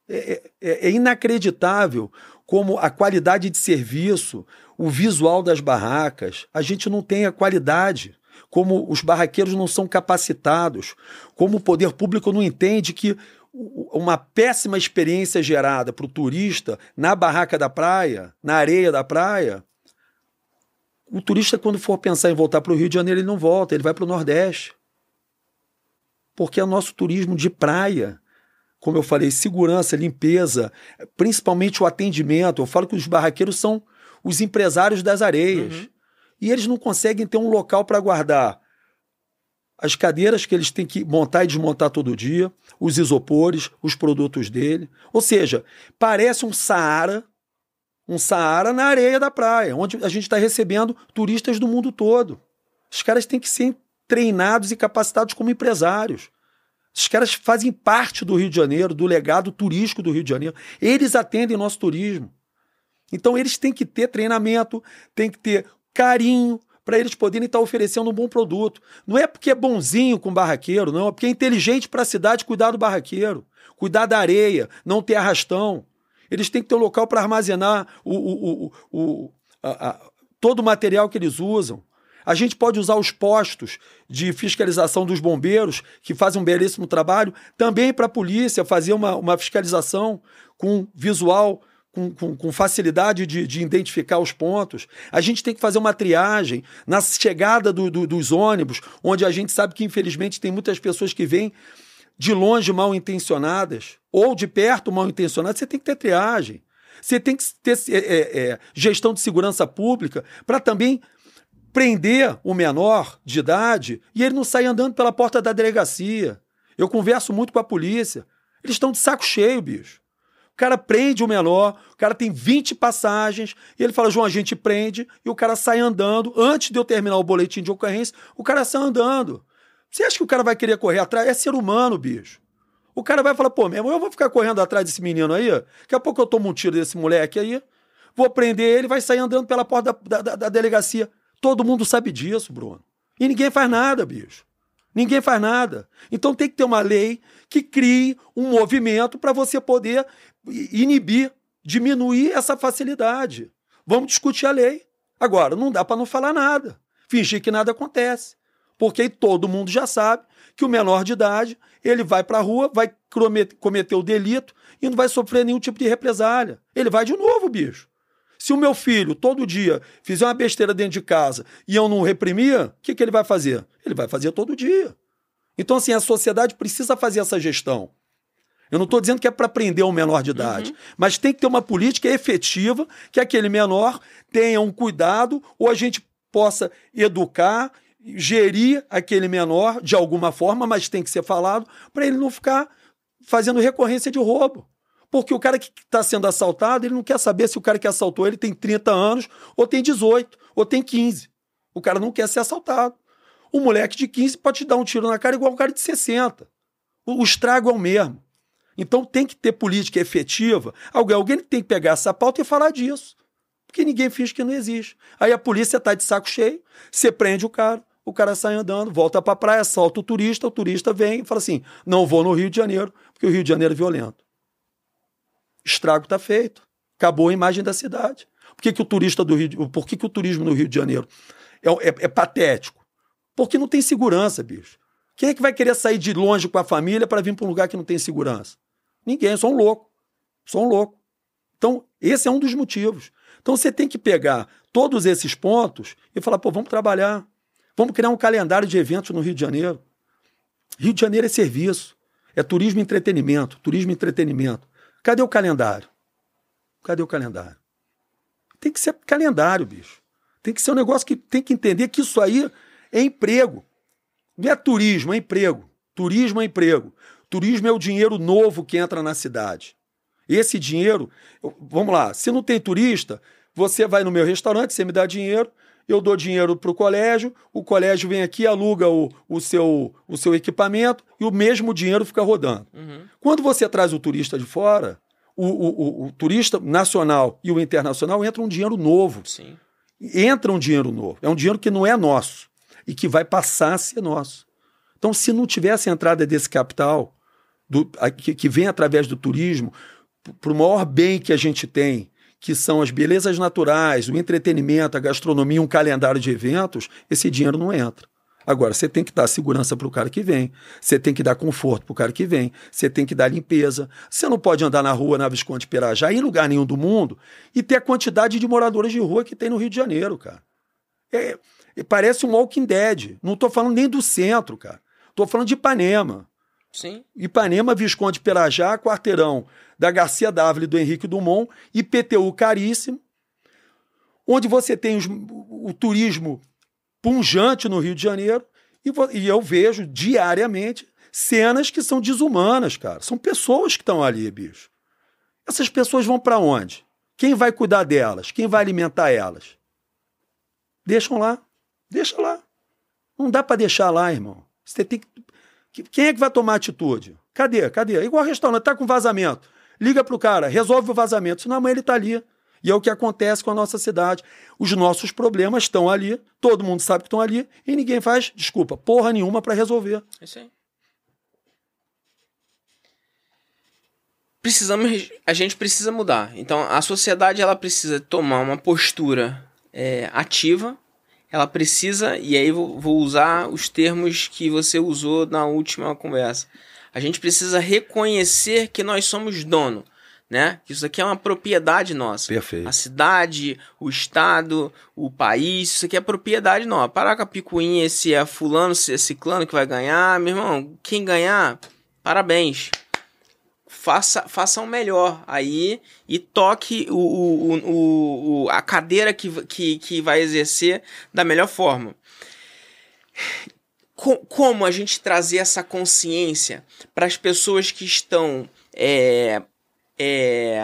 É, é, é inacreditável como a qualidade de serviço, o visual das barracas, a gente não tem a qualidade como os barraqueiros não são capacitados, como o poder público não entende que uma péssima experiência gerada para o turista na barraca da praia, na areia da praia, o turista, quando for pensar em voltar para o Rio de Janeiro, ele não volta, ele vai para o Nordeste. Porque é o nosso turismo de praia. Como eu falei, segurança, limpeza, principalmente o atendimento. Eu falo que os barraqueiros são os empresários das areias. Uhum. E eles não conseguem ter um local para guardar as cadeiras que eles têm que montar e desmontar todo dia, os isopores, os produtos dele. Ou seja, parece um Saara um Saara na areia da praia, onde a gente está recebendo turistas do mundo todo. Os caras têm que ser treinados e capacitados como empresários. Os caras fazem parte do Rio de Janeiro, do legado turístico do Rio de Janeiro. Eles atendem nosso turismo. Então eles têm que ter treinamento, têm que ter carinho para eles poderem estar tá oferecendo um bom produto. Não é porque é bonzinho com barraqueiro, não, é porque é inteligente para a cidade cuidar do barraqueiro, cuidar da areia, não ter arrastão. Eles têm que ter um local para armazenar o, o, o, a, a, todo o material que eles usam. A gente pode usar os postos de fiscalização dos bombeiros, que fazem um belíssimo trabalho, também para a polícia fazer uma, uma fiscalização com visual, com, com, com facilidade de, de, identificar os pontos. A gente tem que fazer uma triagem na chegada do, do, dos ônibus, onde a gente sabe que, infelizmente, tem muitas pessoas que vêm de longe mal intencionadas ou de perto mal intencionadas, você tem que ter triagem. Você tem que ter é, é, é gestão de segurança pública para também prender o menor de idade e ele não sair andando pela porta da delegacia. Eu converso muito com a polícia. Eles estão de saco cheio, bicho. O cara prende o menor, o cara tem 20 passagens, e ele fala: João, a gente prende, e o cara sai andando. Antes de eu terminar o boletim de ocorrência, o cara sai andando. Você acha que o cara vai querer correr atrás? É ser humano, bicho. O cara vai falar, pô, meu eu vou ficar correndo atrás desse menino aí? Daqui a pouco eu tomo um tiro desse moleque aí, vou prender ele, vai sair andando pela porta da, da, da delegacia. Todo mundo sabe disso, Bruno. E ninguém faz nada, bicho. Ninguém faz nada. Então tem que ter uma lei que crie um movimento para você poder inibir, diminuir essa facilidade. Vamos discutir a lei. Agora, não dá para não falar nada. Fingir que nada acontece porque todo mundo já sabe que o menor de idade ele vai para a rua, vai cometer o delito e não vai sofrer nenhum tipo de represália. Ele vai de novo, bicho. Se o meu filho todo dia fizer uma besteira dentro de casa e eu não reprimir, o que, que ele vai fazer? Ele vai fazer todo dia. Então, assim, a sociedade precisa fazer essa gestão. Eu não estou dizendo que é para prender um menor de idade, uhum. mas tem que ter uma política efetiva que aquele menor tenha um cuidado ou a gente possa educar gerir aquele menor de alguma forma, mas tem que ser falado para ele não ficar fazendo recorrência de roubo. Porque o cara que está sendo assaltado, ele não quer saber se o cara que assaltou ele tem 30 anos, ou tem 18, ou tem 15. O cara não quer ser assaltado. O moleque de 15 pode te dar um tiro na cara igual o cara de 60. O, estrago é o mesmo. Então tem que ter política efetiva. Alguém, alguém tem que pegar essa pauta e falar disso. Porque ninguém finge que não existe. Aí a polícia está de saco cheio, você prende o cara, o cara sai andando, volta para a praia, solta o turista, o turista vem e fala assim: não vou no Rio de Janeiro, porque o Rio de Janeiro é violento. Estrago está feito. Acabou a imagem da cidade. Por que, que o turista do Rio, por que, que o turismo no Rio de Janeiro é, é, é patético? Porque não tem segurança, bicho. Quem é que vai querer sair de longe com a família para vir para um lugar que não tem segurança? Ninguém, só um louco. Só um louco. Então, esse é um dos motivos. Então, você tem que pegar todos esses pontos e falar, pô, vamos trabalhar. Vamos criar um calendário de eventos no Rio de Janeiro. Rio de Janeiro é serviço, é turismo e entretenimento, turismo e entretenimento. Cadê o calendário? Cadê o calendário? Tem que ser calendário, bicho. Tem que ser um negócio que tem que entender que isso aí é emprego. Não é turismo, é emprego. Turismo é emprego. Turismo é o dinheiro novo que entra na cidade. Esse dinheiro, vamos lá, se não tem turista, você vai no meu restaurante, você me dá dinheiro, eu dou dinheiro para o colégio, o colégio vem aqui, aluga o, o, seu, o seu equipamento e o mesmo dinheiro fica rodando. Uhum. Quando você traz o turista de fora, o, o, o, turista nacional e o internacional entra um dinheiro novo. Sim. Entra um dinheiro novo. É um dinheiro que não é nosso e que vai passar a ser nosso. Então, se não tivesse a entrada desse capital, do, que, que vem através do turismo, para o maior bem que a gente tem, que são as belezas naturais, o entretenimento, a gastronomia, um calendário de eventos, esse dinheiro não entra. Agora, você tem que dar segurança para o cara que vem, você tem que dar conforto para o cara que vem, você tem que dar limpeza. Você não pode andar na rua na Visconde Pirajá, em lugar nenhum do mundo, e ter a quantidade de moradores de rua que tem no Rio de Janeiro, cara. É, é, parece um Walking Dead. Não estou falando nem do centro, cara. Estou falando de Ipanema. Sim. Ipanema, Visconde Pirajá, quarteirão da Garcia Dávila e do Henrique Dumont, IPTU caríssimo, onde você tem os, o turismo punjante no Rio de Janeiro, e, e eu vejo diariamente cenas que são desumanas, cara. São pessoas que estão ali, bicho. Essas pessoas vão para onde? Quem vai cuidar delas? Quem vai alimentar elas? Deixam lá. Deixa lá. Não dá para deixar lá, irmão. Você tem que. Quem é que vai tomar atitude? Cadê? Cadê? Igual restaurante, tá com vazamento. Liga pro cara, resolve o vazamento. Senão amanhã ele tá ali. E é o que acontece com a nossa cidade. Os nossos problemas estão ali, todo mundo sabe que estão ali, e ninguém faz, desculpa, porra nenhuma para resolver. É isso aí. Precisamos, a gente precisa mudar. Então, a sociedade ela precisa tomar uma postura é, ativa. Ela precisa, e aí vou, vou usar os termos que você usou na última conversa. A gente precisa reconhecer que nós somos dono né? Isso aqui é uma propriedade nossa. Perfeito. A cidade, o estado, o país, isso aqui é propriedade nossa. Parar com a picuinha, se é fulano, se é ciclano que vai ganhar, meu irmão, quem ganhar, parabéns. Faça, faça o melhor aí e toque o, o, o, a cadeira que, que, que vai exercer da melhor forma. Como a gente trazer essa consciência para as pessoas que estão é, é,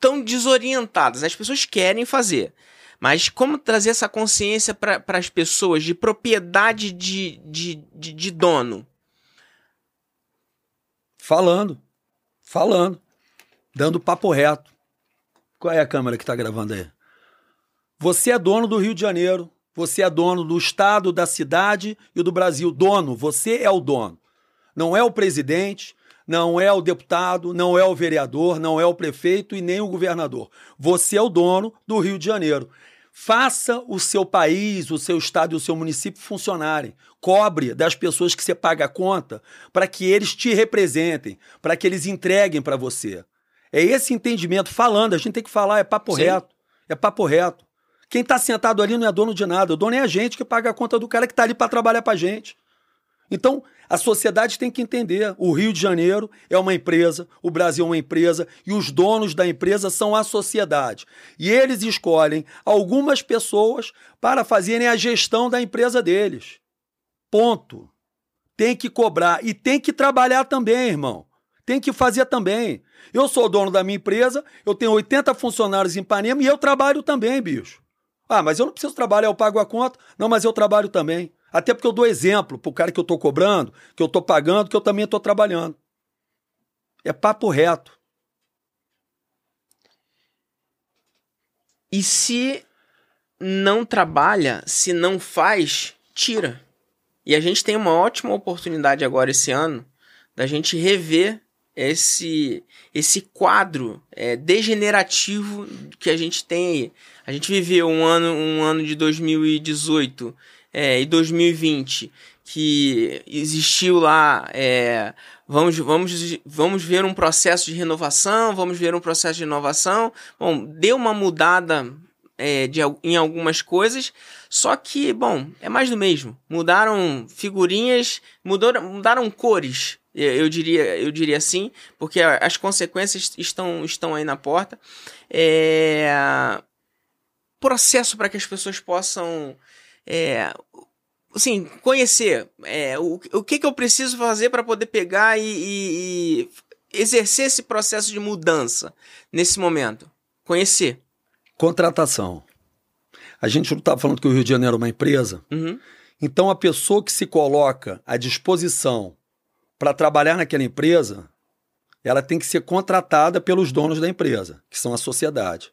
tão desorientadas. As pessoas querem fazer. Mas como trazer essa consciência para as pessoas de propriedade de, de, de, de, dono? Falando. Falando. Dando papo reto. Qual é a câmera que está gravando aí? Você é dono do Rio de Janeiro. Você é dono do estado, da cidade e do Brasil. Dono. Você é o dono. Não é o presidente, não é o deputado, não é o vereador, não é o prefeito e nem o governador. Você é o dono do Rio de Janeiro. Faça o seu país, o seu estado e o seu município funcionarem. Cobre das pessoas que você paga a conta para que eles te representem, para que eles entreguem para você. É esse entendimento. Falando, a gente tem que falar, é papo Sim. reto. É papo reto. Quem está sentado ali não é dono de nada. O dono é a gente que paga a conta do cara que está ali para trabalhar para gente. Então, a sociedade tem que entender: o Rio de Janeiro é uma empresa, o Brasil é uma empresa e os donos da empresa são a sociedade. E eles escolhem algumas pessoas para fazerem a gestão da empresa deles. Ponto. Tem que cobrar e tem que trabalhar também, irmão. Tem que fazer também. Eu sou dono da minha empresa, eu tenho 80 funcionários em Ipanema e eu trabalho também, bicho. Ah, mas eu não preciso trabalhar, eu pago a conta. Não, mas eu trabalho também. Até porque eu dou exemplo pro cara que eu tô cobrando, que eu tô pagando, que eu também tô trabalhando. É papo reto. E se não trabalha, se não faz, tira. E a gente tem uma ótima oportunidade agora esse ano da gente rever esse esse quadro é, degenerativo que a gente tem aí. A gente viveu um ano um ano de 2018 é, e 2020 que existiu lá, é, vamos, vamos, vamos ver um processo de renovação, vamos ver um processo de inovação. Bom, deu uma mudada é, de, em algumas coisas, só que, bom, é mais do mesmo. Mudaram figurinhas, mudaram, mudaram cores, eu, diria, eu diria assim, porque as consequências estão, estão aí na porta. É, processo para que as pessoas possam é, assim, conhecer é, o, o que, que eu preciso fazer para poder pegar e, e, e, exercer esse processo de mudança nesse momento. Conhecer. Contratação. A gente não está falando que o Rio de Janeiro é uma empresa. Uhum. Então, a pessoa que se coloca à disposição para trabalhar naquela empresa, ela tem que ser contratada pelos donos da empresa, que são a sociedade.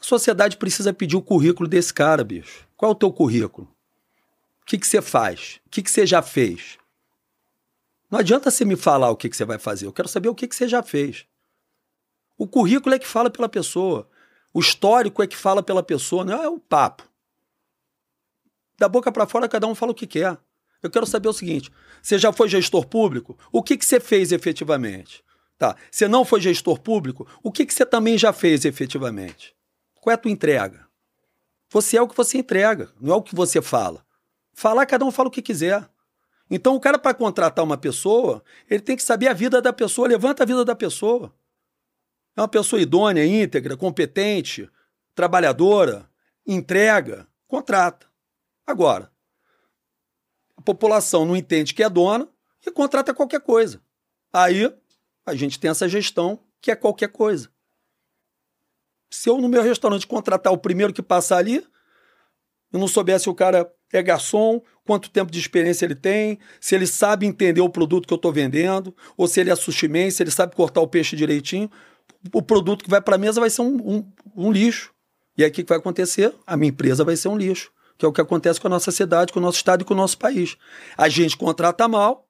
A sociedade precisa pedir o currículo desse cara, bicho. Qual é o teu currículo? O que, que você faz? O que, que você já fez? Não adianta você me falar o que, que você vai fazer. Eu quero saber o que, que você já fez. O currículo é que fala pela pessoa. O histórico é que fala pela pessoa, não é o papo. Da boca para fora, cada um fala o que quer. Eu quero saber o seguinte: você já foi gestor público? O que, que você fez efetivamente? Tá. Você não foi gestor público? O que, que você também já fez efetivamente? Qual é a tua entrega? Você é o que você entrega, não é o que você fala. Falar, cada um fala o que quiser. Então, o cara, para contratar uma pessoa, ele tem que saber a vida da pessoa, levanta a vida da pessoa. É uma pessoa idônea, íntegra, competente, trabalhadora, entrega, contrata. Agora, a população não entende que é dona e contrata qualquer coisa. Aí a gente tem essa gestão que é qualquer coisa. Se eu no meu restaurante contratar o primeiro que passar ali, eu não soubesse se o cara é garçom, quanto tempo de experiência ele tem, se ele sabe entender o produto que eu estou vendendo, ou se ele é sushi se ele sabe cortar o peixe direitinho, o produto que vai para a mesa vai ser um, um, um lixo. E aí o que vai acontecer? A minha empresa vai ser um lixo que é o que acontece com a nossa cidade, com o nosso estado e com o nosso país. A gente contrata mal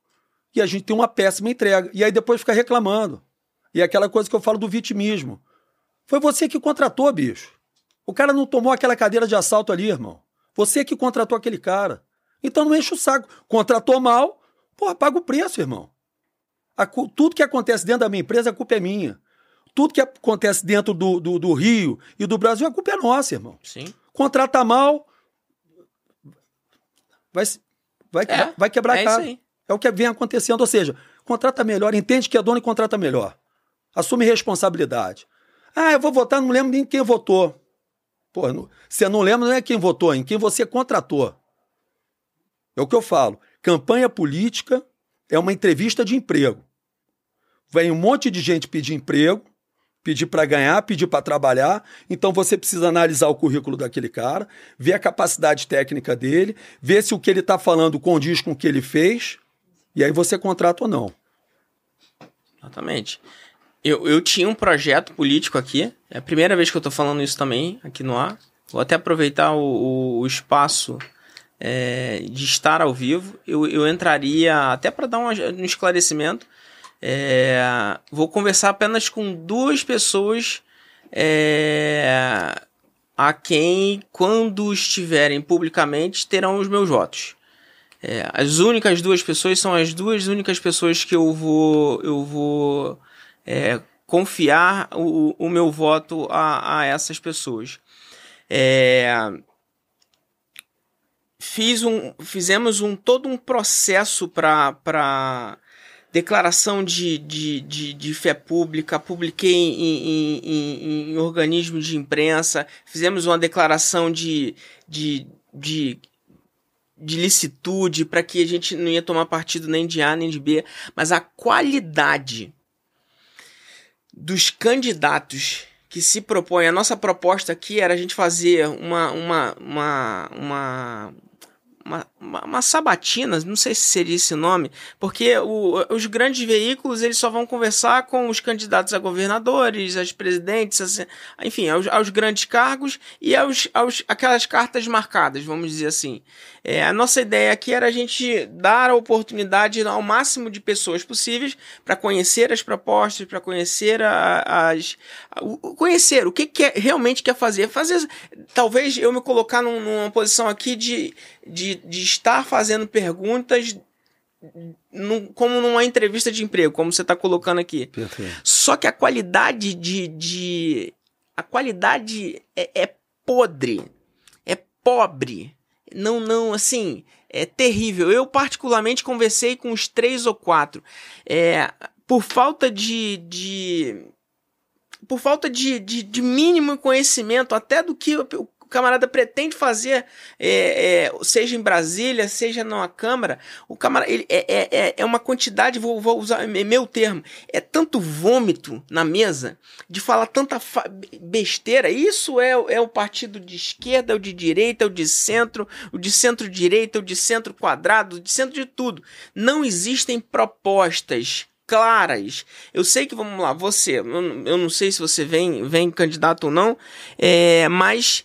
e a gente tem uma péssima entrega. E aí depois fica reclamando. E é aquela coisa que eu falo do vitimismo. Foi você que contratou, bicho. O cara não tomou aquela cadeira de assalto ali, irmão. Você que contratou aquele cara. Então não enche o saco. Contratou mal, porra, paga o preço, irmão. A, tudo que acontece dentro da minha empresa, a culpa é minha. Tudo que acontece dentro do, do, do Rio e do Brasil, a culpa é nossa, irmão. Sim. Contrata mal, vai, vai, é, vai quebrar é a cara. É o que vem acontecendo. Ou seja, contrata melhor, entende que é dono e contrata melhor. Assume responsabilidade. Ah, eu vou votar, não lembro nem quem votou. Pô, você não lembra, não é quem votou, em quem você contratou. É o que eu falo. Campanha política é uma entrevista de emprego. Vem um monte de gente pedir emprego, pedir para ganhar, pedir para trabalhar. Então você precisa analisar o currículo daquele cara, ver a capacidade técnica dele, ver se o que ele está falando condiz com o que ele fez, e aí você contrata ou não. Exatamente. Eu, eu tinha um projeto político aqui, é a primeira vez que eu estou falando isso também aqui no ar. Vou até aproveitar o, o, espaço é, de estar ao vivo. Eu, eu entraria, até para dar um, um esclarecimento, é, vou conversar apenas com duas pessoas é, a quem, quando estiverem publicamente, terão os meus votos. É, as únicas duas pessoas são as duas únicas pessoas que eu vou, eu vou é, confiar o, o meu voto a, a essas pessoas. É, fiz um, fizemos um todo um processo para declaração de, de, de, de, fé pública, publiquei em, em, em, em organismo de imprensa, fizemos uma declaração de, de, de, de licitude para que a gente não ia tomar partido nem de A nem de B, mas a qualidade dos candidatos que se propõem, a nossa proposta aqui era a gente fazer uma, uma, uma, uma uma, uma, uma, sabatina, não sei se seria esse nome, porque o, os grandes veículos eles só vão conversar com os candidatos a governadores, as presidentes, enfim, aos, aos, grandes cargos e aos, aos, aquelas cartas marcadas, vamos dizer assim. É, a nossa ideia aqui era a gente dar a oportunidade ao máximo de pessoas possíveis para conhecer as propostas, para conhecer a, as. A, conhecer o que, que realmente quer fazer. Fazer. Talvez eu me colocar num, numa posição aqui de, de, de estar fazendo perguntas num, como numa entrevista de emprego, como você está colocando aqui. Perfeito. Só que a qualidade de. de a qualidade é, é podre, é pobre não, não, assim, é terrível. Eu, particularmente, conversei com os três ou quatro. É, por falta de. de por falta de, de, de mínimo conhecimento, até do que o, camarada pretende fazer, é, é, seja em Brasília, seja numa Câmara, o camarada ele, é, é, é, é uma quantidade, vou, vou usar meu termo, é tanto vômito na mesa de falar tanta besteira. Isso é, é o partido de esquerda, o de direita, o de centro, o de centro-direita, o de centro quadrado, o de centro de tudo. Não existem propostas claras. Eu sei que, vamos lá, você, eu não sei se você vem, vem candidato ou não, é, mas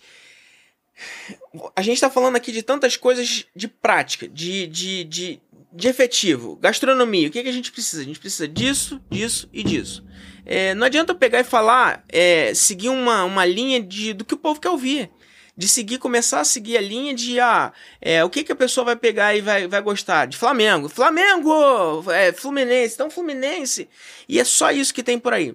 a gente está falando aqui de tantas coisas de prática, de, de, de de efetivo, gastronomia, o que, que a gente precisa? A gente precisa disso, disso e disso. É, não adianta eu pegar e falar, é, seguir uma, uma linha de, do que o povo quer ouvir. De seguir, começar a seguir a linha de ah, é, o que, que a pessoa vai pegar e vai, vai gostar? De Flamengo. Flamengo! É, Fluminense, então Fluminense. E é só isso que tem por aí.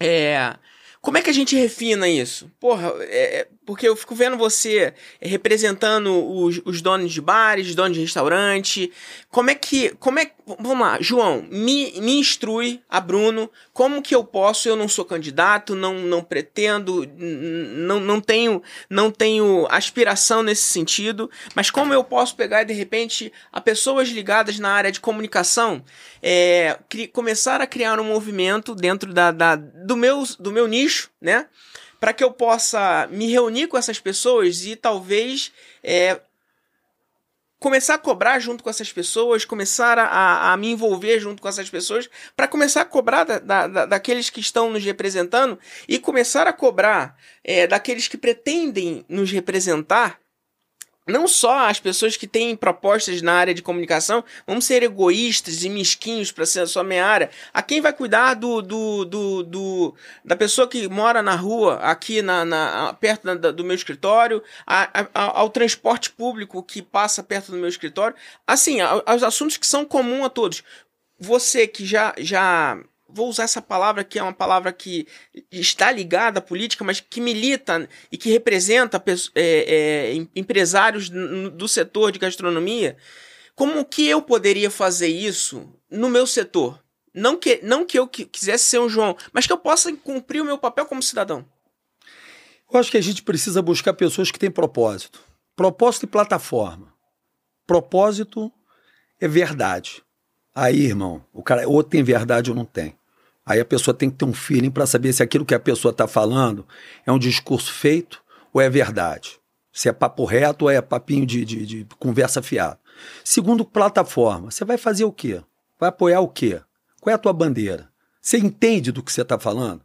É, como é que a gente refina isso? Porra, é, é porque eu fico vendo você representando os, os, donos de bares, donos de restaurante. Como é que. Como é, vamos lá, João, me, me instrui a Bruno. Como que eu posso? Eu não sou candidato, não, não pretendo, não, não, tenho, não tenho aspiração nesse sentido. Mas como eu posso pegar de repente a pessoas ligadas na área de comunicação é, começar a criar um movimento dentro da, da, do, meu, do meu nicho, né? Para que eu possa me reunir com essas pessoas e talvez é, começar a cobrar junto com essas pessoas, começar a, a me envolver junto com essas pessoas, para começar a cobrar da, da, daqueles que estão nos representando e começar a cobrar é, daqueles que pretendem nos representar não só as pessoas que têm propostas na área de comunicação vão ser egoístas e mesquinhos para ser a sua minha área. A quem vai cuidar do, do, do, do da pessoa que mora na rua, aqui na, na perto da, do meu escritório, a, a, ao transporte público que passa perto do meu escritório, assim, aos assuntos que são comuns a todos. Você que já já vou usar essa palavra que é uma palavra que está ligada à política, mas que milita e que representa é, é, empresários do setor de gastronomia. Como que eu poderia fazer isso no meu setor? Não que, não que eu quisesse ser um João, mas que eu possa cumprir o meu papel como cidadão. Eu acho que a gente precisa buscar pessoas que têm propósito. Propósito e plataforma. Propósito é verdade. Aí, irmão, o cara ou tem verdade ou não tem. Aí a pessoa tem que ter um feeling para saber se aquilo que a pessoa está falando é um discurso feito ou é verdade. Se é papo reto ou é papinho de, de, de conversa fiada. Segundo, plataforma. Você vai fazer o quê? Vai apoiar o quê? Qual é a tua bandeira? Você entende do que você está falando?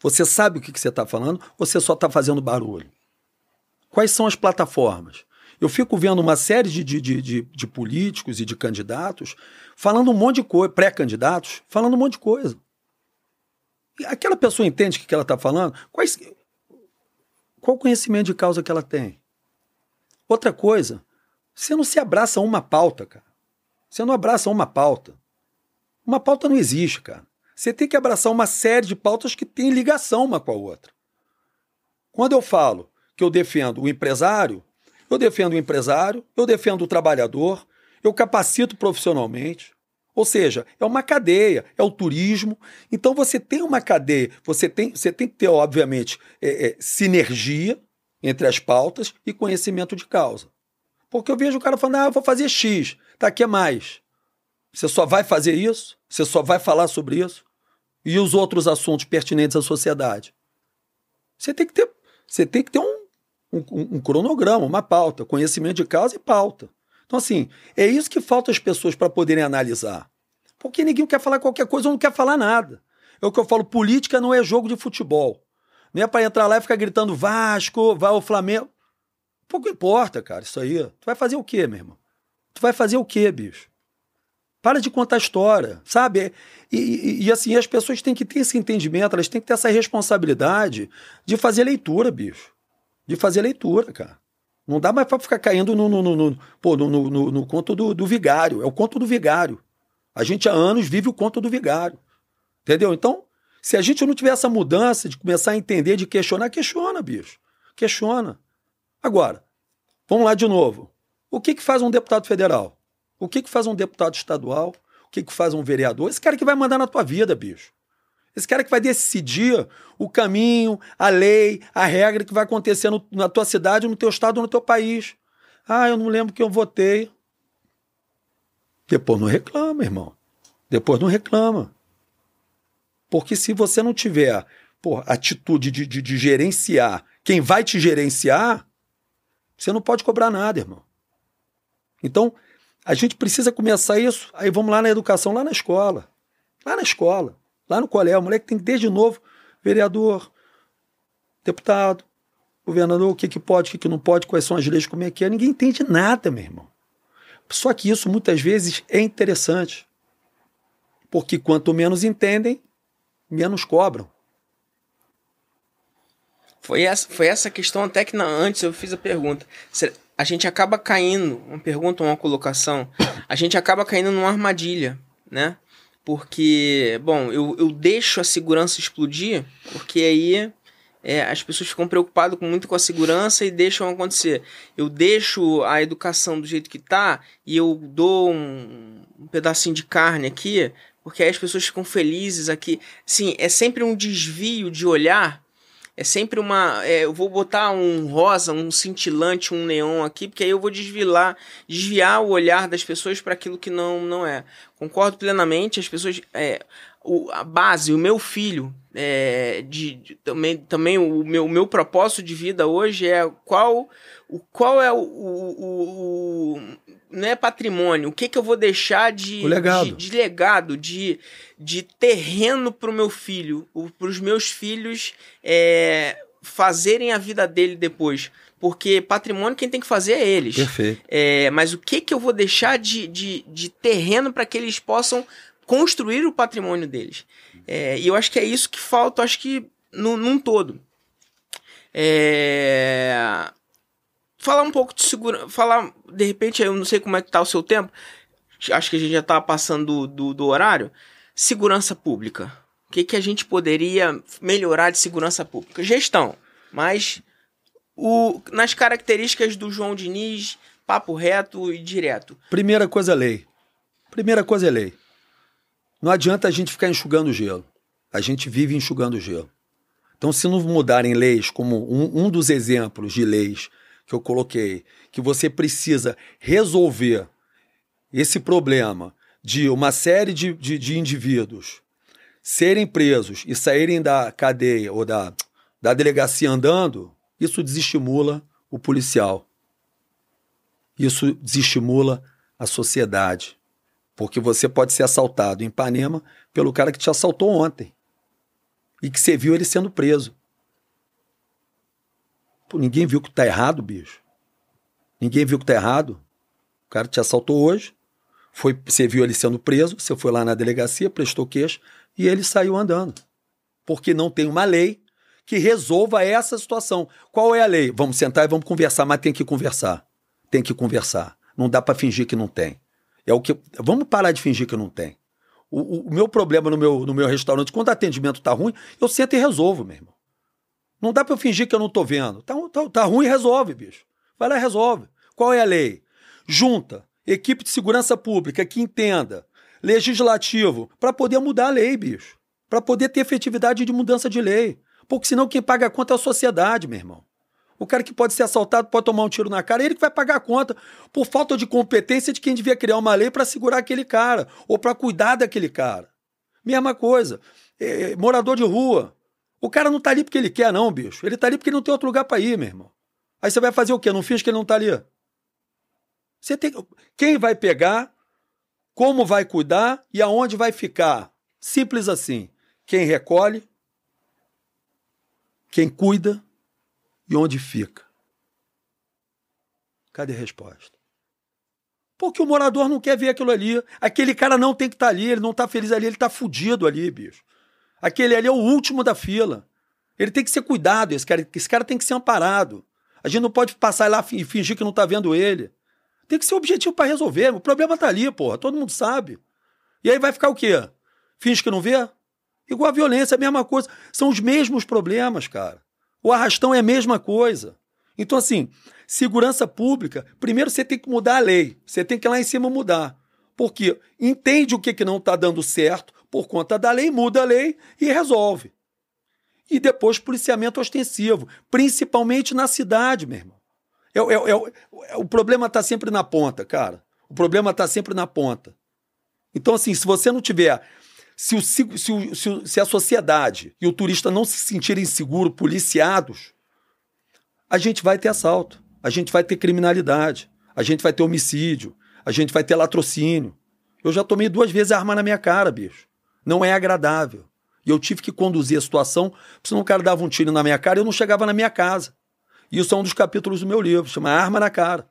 Você sabe o que, que você está falando ou você só está fazendo barulho? Quais são as plataformas? Eu fico vendo uma série de, de, de, de políticos e de candidatos falando um monte de coisa, pré-candidatos, falando um monte de coisa. Aquela pessoa entende o que ela está falando? Quais, qual conhecimento de causa que ela tem? Outra coisa, você não se abraça a uma pauta, cara. Você não abraça uma pauta. Uma pauta não existe, cara. Você tem que abraçar uma série de pautas que têm ligação uma com a outra. Quando eu falo que eu defendo o empresário, eu defendo o empresário, eu defendo o trabalhador, eu capacito profissionalmente, ou seja, é uma cadeia, é o turismo. Então você tem uma cadeia, você tem, você tem que ter, obviamente, é, é, sinergia entre as pautas e conhecimento de causa. Porque eu vejo o cara falando, ah, eu vou fazer X, tá aqui é mais. Você só vai fazer isso? Você só vai falar sobre isso? E os outros assuntos pertinentes à sociedade? Você tem que ter, você tem que ter um, um, um cronograma, uma pauta, conhecimento de causa e pauta. Então, assim, é isso que falta às pessoas para poderem analisar. Porque ninguém quer falar qualquer coisa ou não quer falar nada. É o que eu falo: política não é jogo de futebol. Não é para entrar lá e ficar gritando Vasco, vai ao Flamengo. Pouco importa, cara, isso aí. Tu vai fazer o quê, meu irmão? Tu vai fazer o quê, bicho? Para de contar história, sabe? E, e, e, assim, as pessoas têm que ter esse entendimento, elas têm que ter essa responsabilidade de fazer leitura, bicho. De fazer leitura, cara. Não dá mais para ficar caindo no, no, no, no, no, no, no conto do, do, vigário. É o conto do vigário. A gente há anos vive o conto do vigário. Entendeu? Então, se a gente não tiver essa mudança de começar a entender, de questionar, questiona, bicho. Questiona. Agora, vamos lá de novo. O que, que faz um deputado federal? O que, que faz um deputado estadual? O que, que faz um vereador? Esse cara que vai mandar na tua vida, bicho. Esse cara que vai decidir o caminho, a lei, a regra que vai acontecer no, na tua cidade, no teu estado, no teu país. Ah, eu não lembro que eu votei. Depois não reclama, irmão. Depois não reclama. Porque se você não tiver por atitude de, de, de gerenciar quem vai te gerenciar, você não pode cobrar nada, irmão. Então, a gente precisa começar isso. Aí vamos lá na educação, lá na escola. Lá na escola. Lá no colégio, o moleque tem que desde novo, vereador, deputado, governador, o que, que pode, o que, que não pode, quais são as leis, como é que é. Ninguém entende nada, meu irmão. Só que isso muitas vezes é interessante. Porque quanto menos entendem, menos cobram. Foi essa, foi essa questão até que na, antes eu fiz a pergunta. A gente acaba caindo, uma pergunta, uma colocação, a gente acaba caindo numa armadilha, né? Porque, bom, eu, eu deixo a segurança explodir, porque aí é, as pessoas ficam preocupadas com, muito com a segurança e deixam acontecer. Eu deixo a educação do jeito que tá e eu dou um, um pedacinho de carne aqui, porque aí as pessoas ficam felizes aqui. Sim, é sempre um desvio de olhar é sempre uma. É, eu vou botar um rosa, um cintilante, um neon aqui, porque aí eu vou desviar, desviar o olhar das pessoas para aquilo que não, não é. Concordo plenamente, as pessoas. É, o, a base, o meu filho, é, de, de, também, também o meu, o meu propósito de vida hoje é qual, o, qual é o, o, o não é patrimônio, o que, que eu vou deixar de legado. de, de, legado, de, de terreno para o meu filho, para os meus filhos é, fazerem a vida dele depois. Porque patrimônio quem tem que fazer é eles. Perfeito. É, mas o que, que eu vou deixar de, de, de terreno para que eles possam construir o patrimônio deles. É, e eu acho que é isso que falta, acho que no, num todo. É... Falar um pouco de segurança. Falar, de repente, eu não sei como é que tá o seu tempo. Acho que a gente já tá passando do, do, do horário. Segurança pública. O que, que a gente poderia melhorar de segurança pública? Gestão. Mas o, nas características do João Diniz, papo reto e direto. Primeira coisa, lei. Primeira coisa é lei. Não adianta a gente ficar enxugando gelo. A gente vive enxugando gelo. Então, se não mudarem leis, como um, um dos exemplos de leis que eu coloquei, que você precisa resolver esse problema de uma série de, de, de indivíduos serem presos e saírem da cadeia ou da, da delegacia andando, isso desestimula o policial. Isso desestimula a sociedade. Porque você pode ser assaltado em Ipanema pelo cara que te assaltou ontem. E que você viu ele sendo preso. Pô, ninguém viu que tá errado, bicho. Ninguém viu que tá errado. O cara te assaltou hoje. Foi, você viu ele sendo preso, você foi lá na delegacia, prestou queixa e ele saiu andando. Porque não tem uma lei que resolva essa situação. Qual é a lei? Vamos sentar e vamos conversar, mas tem que conversar. Tem que conversar. Não dá para fingir que não tem. É o que. Vamos parar de fingir que não tem. O, o, meu problema no meu, no meu restaurante, quando o atendimento tá ruim, eu sento e resolvo, meu irmão. Não dá para eu fingir que eu não tô vendo. Tá, tá, tá ruim, resolve, bicho. Vai lá e resolve. Qual é a lei? Junta equipe de segurança pública que entenda, legislativo, para poder mudar a lei, bicho. Para poder ter efetividade de mudança de lei. Porque senão quem paga a conta é a sociedade, meu irmão. O cara que pode ser assaltado pode tomar um tiro na cara, ele que vai pagar a conta por falta de competência de quem devia criar uma lei para segurar aquele cara ou para cuidar daquele cara. Mesma coisa, é, é, morador de rua. O cara não tá ali porque ele quer, não, bicho. Ele tá ali porque não tem outro lugar para ir, meu irmão. Aí você vai fazer o quê? Não finge que ele não tá ali. Você tem quem vai pegar, como vai cuidar e aonde vai ficar. Simples assim. Quem recolhe, quem cuida e onde fica? Cadê a resposta? Porque o morador não quer ver aquilo ali. Aquele cara não tem que estar tá ali, ele não está feliz ali, ele está fudido ali, bicho. Aquele ali é o último da fila. Ele tem que ser cuidado, esse cara, esse cara tem que ser amparado. A gente não pode passar lá e fingir que não está vendo ele. Tem que ser objetivo para resolver. O problema está ali, porra. Todo mundo sabe. E aí vai ficar o quê? Finge que não vê? Igual a violência, a mesma coisa. São os mesmos problemas, cara. O arrastão é a mesma coisa. Então, assim, segurança pública, primeiro você tem que mudar a lei. Você tem que ir lá em cima mudar. Porque entende o que, que não está dando certo por conta da lei, muda a lei e resolve. E depois policiamento ostensivo, principalmente na cidade, meu irmão. É, é, é, o problema está sempre na ponta, cara. O problema está sempre na ponta. Então, assim, se você não tiver se, o, se, se, se a sociedade e o turista não se sentirem seguros, policiados, a gente vai ter assalto, a gente vai ter criminalidade, a gente vai ter homicídio, a gente vai ter latrocínio. Eu já tomei duas vezes a arma na minha cara, bicho. Não é agradável. E eu tive que conduzir a situação, senão o cara dava um tiro na minha cara e eu não chegava na minha casa. Isso é um dos capítulos do meu livro, chama Arma na Cara.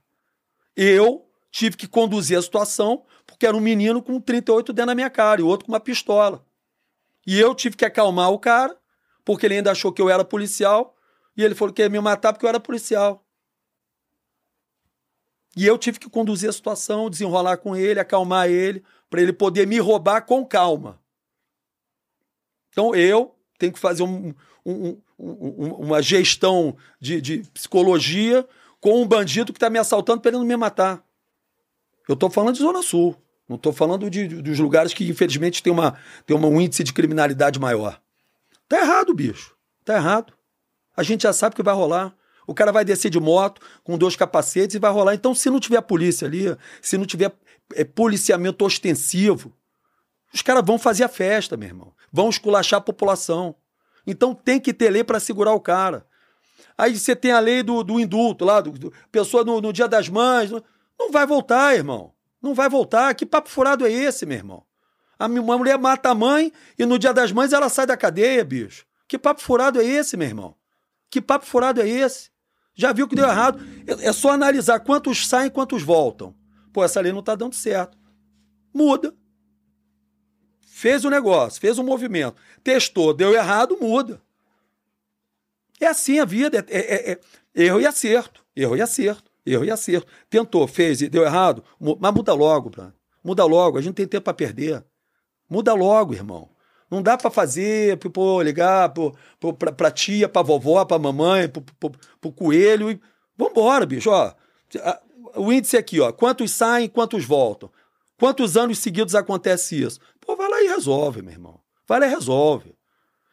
Eu tive que conduzir a situação, porque era um menino com 38 dentro da minha cara e outro com uma pistola. E eu tive que acalmar o cara, porque ele ainda achou que eu era policial, e ele falou que ia me matar porque eu era policial. E eu tive que conduzir a situação, desenrolar com ele, acalmar ele, para ele poder me roubar com calma. Então eu tenho que fazer um, um, um, uma gestão de, de, psicologia com um bandido que está me assaltando para ele não me matar. Eu estou falando de Zona Sul. Não estou falando de, dos lugares que, infelizmente, tem, uma, tem um índice de criminalidade maior. Tá errado, bicho. Tá errado. A gente já sabe que vai rolar. O cara vai descer de moto com dois capacetes e vai rolar. Então, se não tiver polícia ali, se não tiver é, policiamento ostensivo, os caras vão fazer a festa, meu irmão. Vão esculachar a população. Então tem que ter lei para segurar o cara. Aí você tem a lei do, do indulto lá, do, do pessoa no, no, dia das mães. Não vai voltar, irmão. Não vai voltar. Que papo furado é esse, meu irmão? A minha mulher mata a mãe e no dia das mães ela sai da cadeia, bicho. Que papo furado é esse, meu irmão? Que papo furado é esse? Já viu que deu errado? É, é só analisar quantos saem e quantos voltam. Pô, essa lei não está dando certo. Muda. Fez o negócio, fez o movimento, testou, deu errado, muda. É assim a vida, é, é, é, erro e acerto, erro e acerto, erro e acerto. Tentou, fez e deu errado, mas muda logo, Bruno. Muda logo, a gente tem tempo para perder. Muda logo, irmão. Não dá para fazer, pô, ligar pô, pô, pra, pra tia, pra vovó, pra mamãe, pro, pro, pro coelho. E... Vambora, bicho. Ó, o índice aqui, ó. Quantos saem, quantos voltam? Quantos anos seguidos acontece isso? Pô, vai lá e resolve, meu irmão. Vai lá e resolve.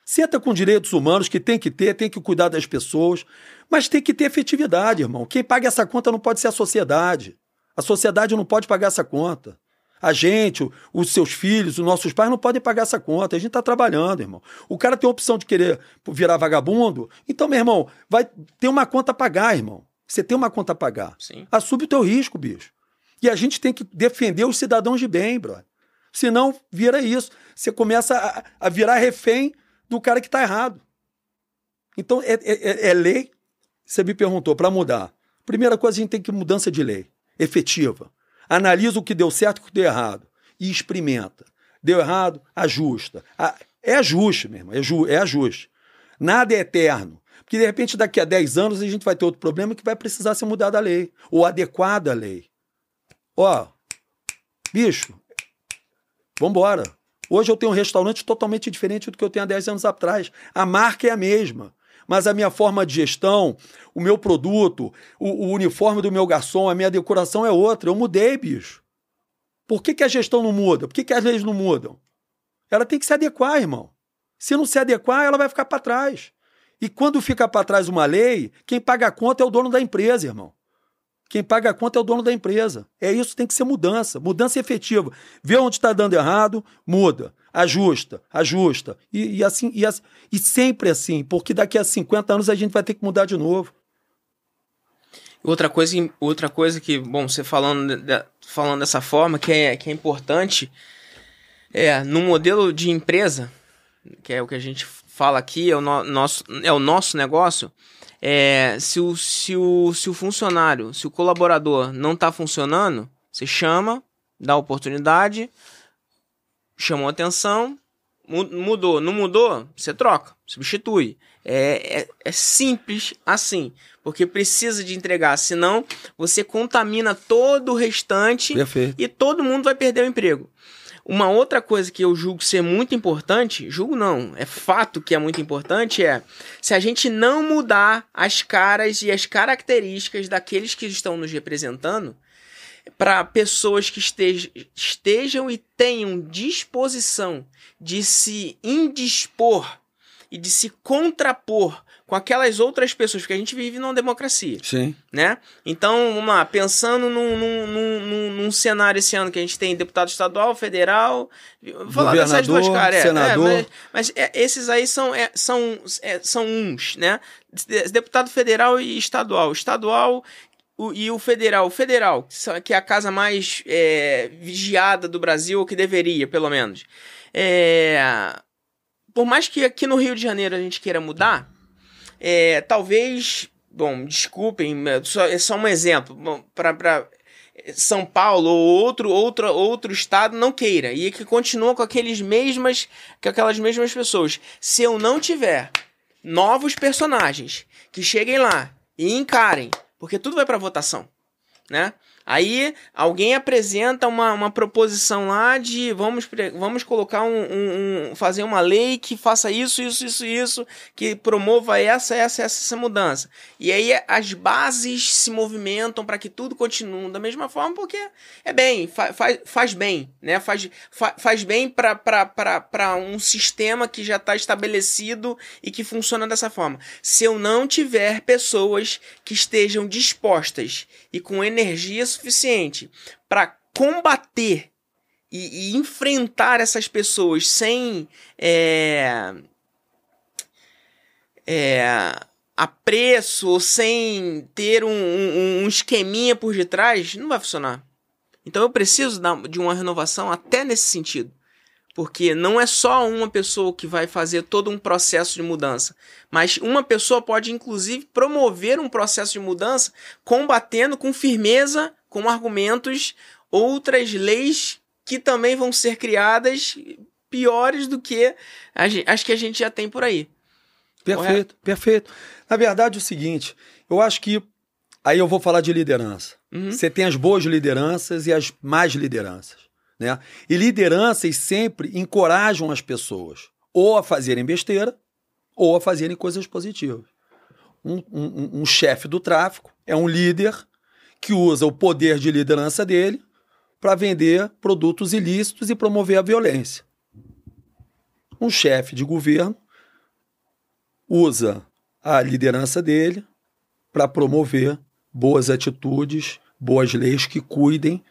Senta com direitos humanos que tem que ter, tem que cuidar das pessoas, mas tem que ter efetividade, irmão. Quem paga essa conta não pode ser a sociedade. A sociedade não pode pagar essa conta. A gente, os seus filhos, os nossos pais não podem pagar essa conta. A gente está trabalhando, irmão. O cara tem a opção de querer virar vagabundo. Então, meu irmão, vai ter uma conta a pagar, irmão. Você tem uma conta a pagar. Sim. Assume o teu risco, bicho. E a gente tem que defender os cidadãos de bem, brother. Senão, vira isso. Você começa a, a virar refém do cara que está errado. Então, é, é, é, lei. Você me perguntou, para mudar. Primeira coisa, a gente tem que mudança de lei, efetiva. Analisa o que deu certo e o que deu errado. E experimenta. Deu errado, ajusta. É ajuste, meu irmão, é, é ajuste. Nada é eterno. Porque, de repente, daqui a 10 anos, a gente vai ter outro problema que vai precisar ser mudada a lei, ou adequada a lei. Ó, bicho, vambora. Hoje eu tenho um restaurante totalmente diferente do que eu tenho há 10 anos atrás. A marca é a mesma. Mas a minha forma de gestão, o meu produto, o, o uniforme do meu garçom, a minha decoração é outra. Eu mudei, bicho. Por que, que a gestão não muda? Por que, que as leis não mudam? Ela tem que se adequar, irmão. Se não se adequar, ela vai ficar para trás. E quando fica para trás uma lei, quem paga a conta é o dono da empresa, irmão. Quem paga a conta é o dono da empresa. É isso, tem que ser mudança, mudança efetiva. Vê onde está dando errado, muda, ajusta, ajusta. E, e assim, e, e sempre assim, porque daqui a 50 anos a gente vai ter que mudar de novo. Outra coisa, outra coisa que, bom, você falando, falando dessa forma, que é, que é importante, é no modelo de empresa, que é o que a gente fala aqui, é o, no, nosso, é o nosso negócio, é, se, o, se, o, se o funcionário, se o colaborador não está funcionando, você chama, dá oportunidade, chamou atenção, mudou, não mudou, você troca, substitui. É, é, é, simples assim, porque precisa de entregar, senão você contamina todo o restante Perfeito. e todo mundo vai perder o emprego. Uma outra coisa que eu julgo ser muito importante, julgo não, é fato que é muito importante, é se a gente não mudar as caras e as características daqueles que estão nos representando para pessoas que estejam, estejam e tenham disposição de se indispor e de se contrapor com aquelas outras pessoas, porque a gente vive numa democracia. Sim. Né? Então, vamos lá, pensando num, num, num, num cenário esse ano que a gente tem deputado estadual, federal, vou falar dessas duas caras. É, senador. É, mas, mas é, esses aí são, é, são, é, são uns, né? Deputado federal e estadual. Estadual o, e o federal. O federal, que é a casa mais é, vigiada do Brasil, ou que deveria, pelo menos. É, por mais que aqui no Rio de Janeiro a gente queira mudar é, talvez, bom, desculpem, só, é só um exemplo. para São Paulo ou outro, outro, outro estado não queira e que continua com aqueles mesmas, com aquelas mesmas pessoas. Se eu não tiver novos personagens que cheguem lá e encarem, porque tudo vai para votação, né? Aí alguém apresenta uma, uma proposição lá de vamos, vamos colocar um, um, um, fazer uma lei que faça isso, isso, isso, isso, que promova essa, essa, essa, essa mudança. E aí as bases se movimentam para que tudo continue da mesma forma, porque é bem, fa, faz, faz bem, né? Faz, fa, faz bem para um sistema que já está estabelecido e que funciona dessa forma. Se eu não tiver pessoas que estejam dispostas e com energia suficiente para combater e, e, enfrentar essas pessoas sem é, é, apreço ou sem ter um, um, um esqueminha por detrás, não vai funcionar. Então eu preciso de uma renovação até nesse sentido. Porque não é só uma pessoa que vai fazer todo um processo de mudança, mas uma pessoa pode inclusive promover um processo de mudança combatendo com firmeza, com argumentos, outras leis que também vão ser criadas piores do que as que a gente já tem por aí. Perfeito, Correto? perfeito. Na verdade, é o seguinte, eu acho que aí eu vou falar de liderança. Uhum. Você tem as boas lideranças e as más lideranças. Né? E lideranças sempre encorajam as pessoas ou a fazerem besteira ou a fazerem coisas positivas. Um, um, um chefe do tráfico é um líder que usa o poder de liderança dele para vender produtos ilícitos e promover a violência. Um chefe de governo usa a liderança dele para promover boas atitudes, boas leis que cuidem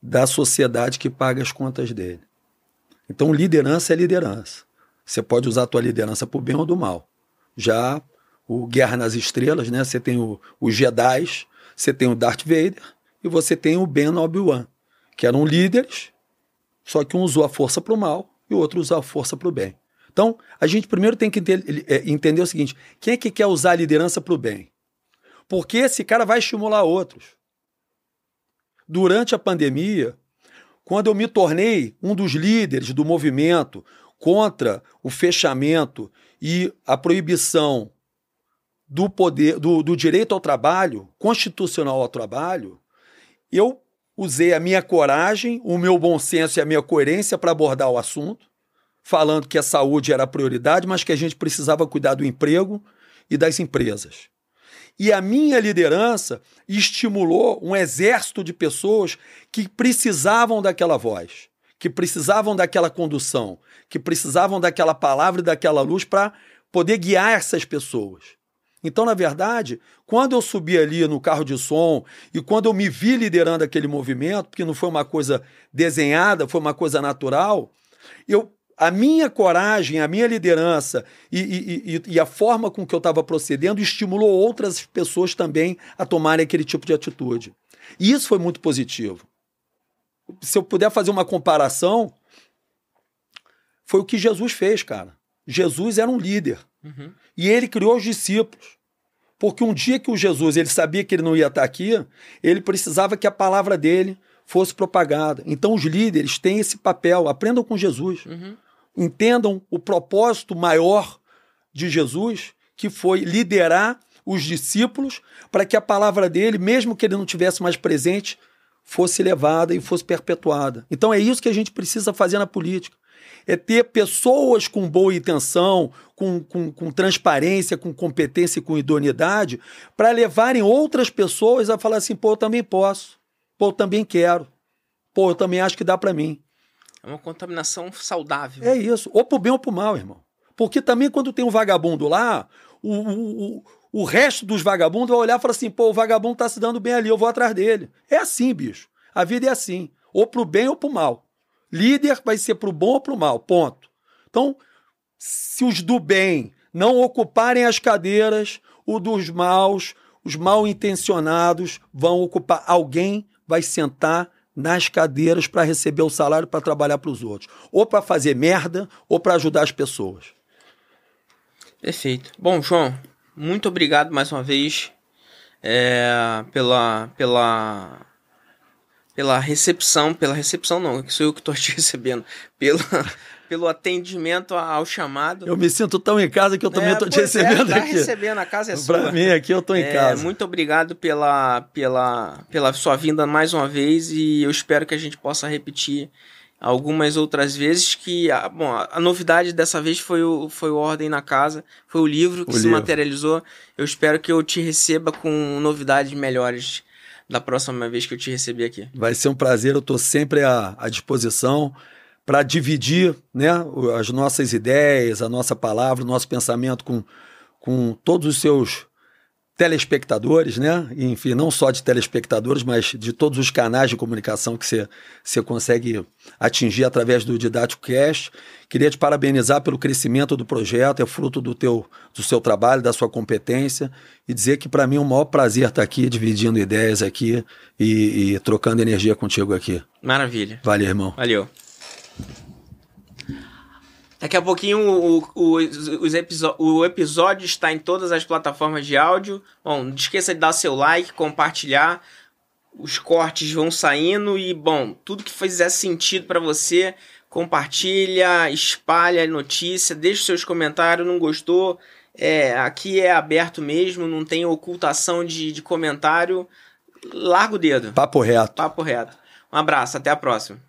da sociedade que paga as contas dele. Então, liderança é liderança. Você pode usar a tua liderança para o bem ou do mal. Já o Guerra nas Estrelas, né? Você tem os Jedi, você tem o Darth Vader e você tem o Ben Obi-Wan, que eram líderes, só que um usou a força para o mal e o outro usou a força para o bem. Então, a gente primeiro tem que é, entender o seguinte: quem é que quer usar a liderança para o bem? Porque esse cara vai estimular outros durante a pandemia, quando eu me tornei um dos líderes do movimento contra o fechamento e a proibição do poder do, do direito ao trabalho, constitucional ao trabalho, eu usei a minha coragem, o meu bom senso e a minha coerência para abordar o assunto, falando que a saúde era a prioridade, mas que a gente precisava cuidar do emprego e das empresas. E a minha liderança estimulou um exército de pessoas que precisavam daquela voz, que precisavam daquela condução, que precisavam daquela palavra e daquela luz para poder guiar essas pessoas. Então, na verdade, quando eu subi ali no carro de som e quando eu me vi liderando aquele movimento, porque não foi uma coisa desenhada, foi uma coisa natural, eu a minha coragem, a minha liderança e, e, e, e a forma com que eu estava procedendo estimulou outras pessoas também a tomarem aquele tipo de atitude. E isso foi muito positivo. Se eu puder fazer uma comparação, foi o que Jesus fez, cara. Jesus era um líder. Uhum. E ele criou os discípulos. Porque um dia que o Jesus ele sabia que ele não ia estar aqui, ele precisava que a palavra dele fosse propagada. Então os líderes têm esse papel. Aprendam com Jesus. Uhum entendam o propósito maior de Jesus, que foi liderar os discípulos para que a palavra dele, mesmo que ele não tivesse mais presente, fosse levada e fosse perpetuada. Então é isso que a gente precisa fazer na política. É ter pessoas com boa intenção, com, com, com transparência, com competência e com idoneidade, para levarem outras pessoas a falar assim: pô, eu também posso, pô, eu também quero, pô, eu também acho que dá para mim. É uma contaminação saudável. É isso. Ou pro bem ou pro mal, irmão. Porque também quando tem um vagabundo lá, o, o, o resto dos vagabundos vai olhar e falar assim: pô, o vagabundo tá se dando bem ali, eu vou atrás dele. É assim, bicho. A vida é assim. Ou pro bem ou pro mal. Líder vai ser pro bom ou pro mal. Ponto. Então, se os do bem não ocuparem as cadeiras, o dos maus, os mal intencionados vão ocupar. Alguém vai sentar nas cadeiras para receber o salário para trabalhar para os outros. Ou para fazer merda, ou para ajudar as pessoas. Perfeito. Bom, João, muito obrigado mais uma vez é, pela, pela, pela recepção, pela recepção não, que sou eu que estou te recebendo, pelo, pelo atendimento ao chamado. Eu me sinto tão em casa que eu também estou é, te recebendo é, tá aqui. recebendo, a casa é sua. Para mim aqui eu estou em é, casa. Muito obrigado pela, pela, pela sua vinda mais uma vez e eu espero que a gente possa repetir algumas outras vezes que a, bom, a novidade dessa vez foi o, foi o Ordem na Casa, foi o livro que o se livro. materializou. Eu espero que eu te receba com novidades melhores da próxima vez que eu te receber aqui. Vai ser um prazer, eu estou sempre à, à disposição para dividir né, as nossas ideias, a nossa palavra, o nosso pensamento com, com todos os seus telespectadores, né? Enfim, não só de telespectadores, mas de todos os canais de comunicação que você, consegue atingir através do Didático Cast. Queria te parabenizar pelo crescimento do projeto, é fruto do teu do seu trabalho, da sua competência e dizer que para mim é um maior prazer estar aqui dividindo ideias aqui e, e trocando energia contigo aqui. Maravilha. Valeu, irmão. Valeu. Daqui a pouquinho o, o, os o episódio está em todas as plataformas de áudio. Bom, não esqueça de dar seu like, compartilhar. Os cortes vão saindo e, bom, tudo que fizer sentido para você, compartilha, espalha a notícia, deixe seus comentários. Não gostou? É, aqui é aberto mesmo, não tem ocultação de, de comentário. Larga o dedo. Papo reto. Papo reto. Um abraço, até a próxima.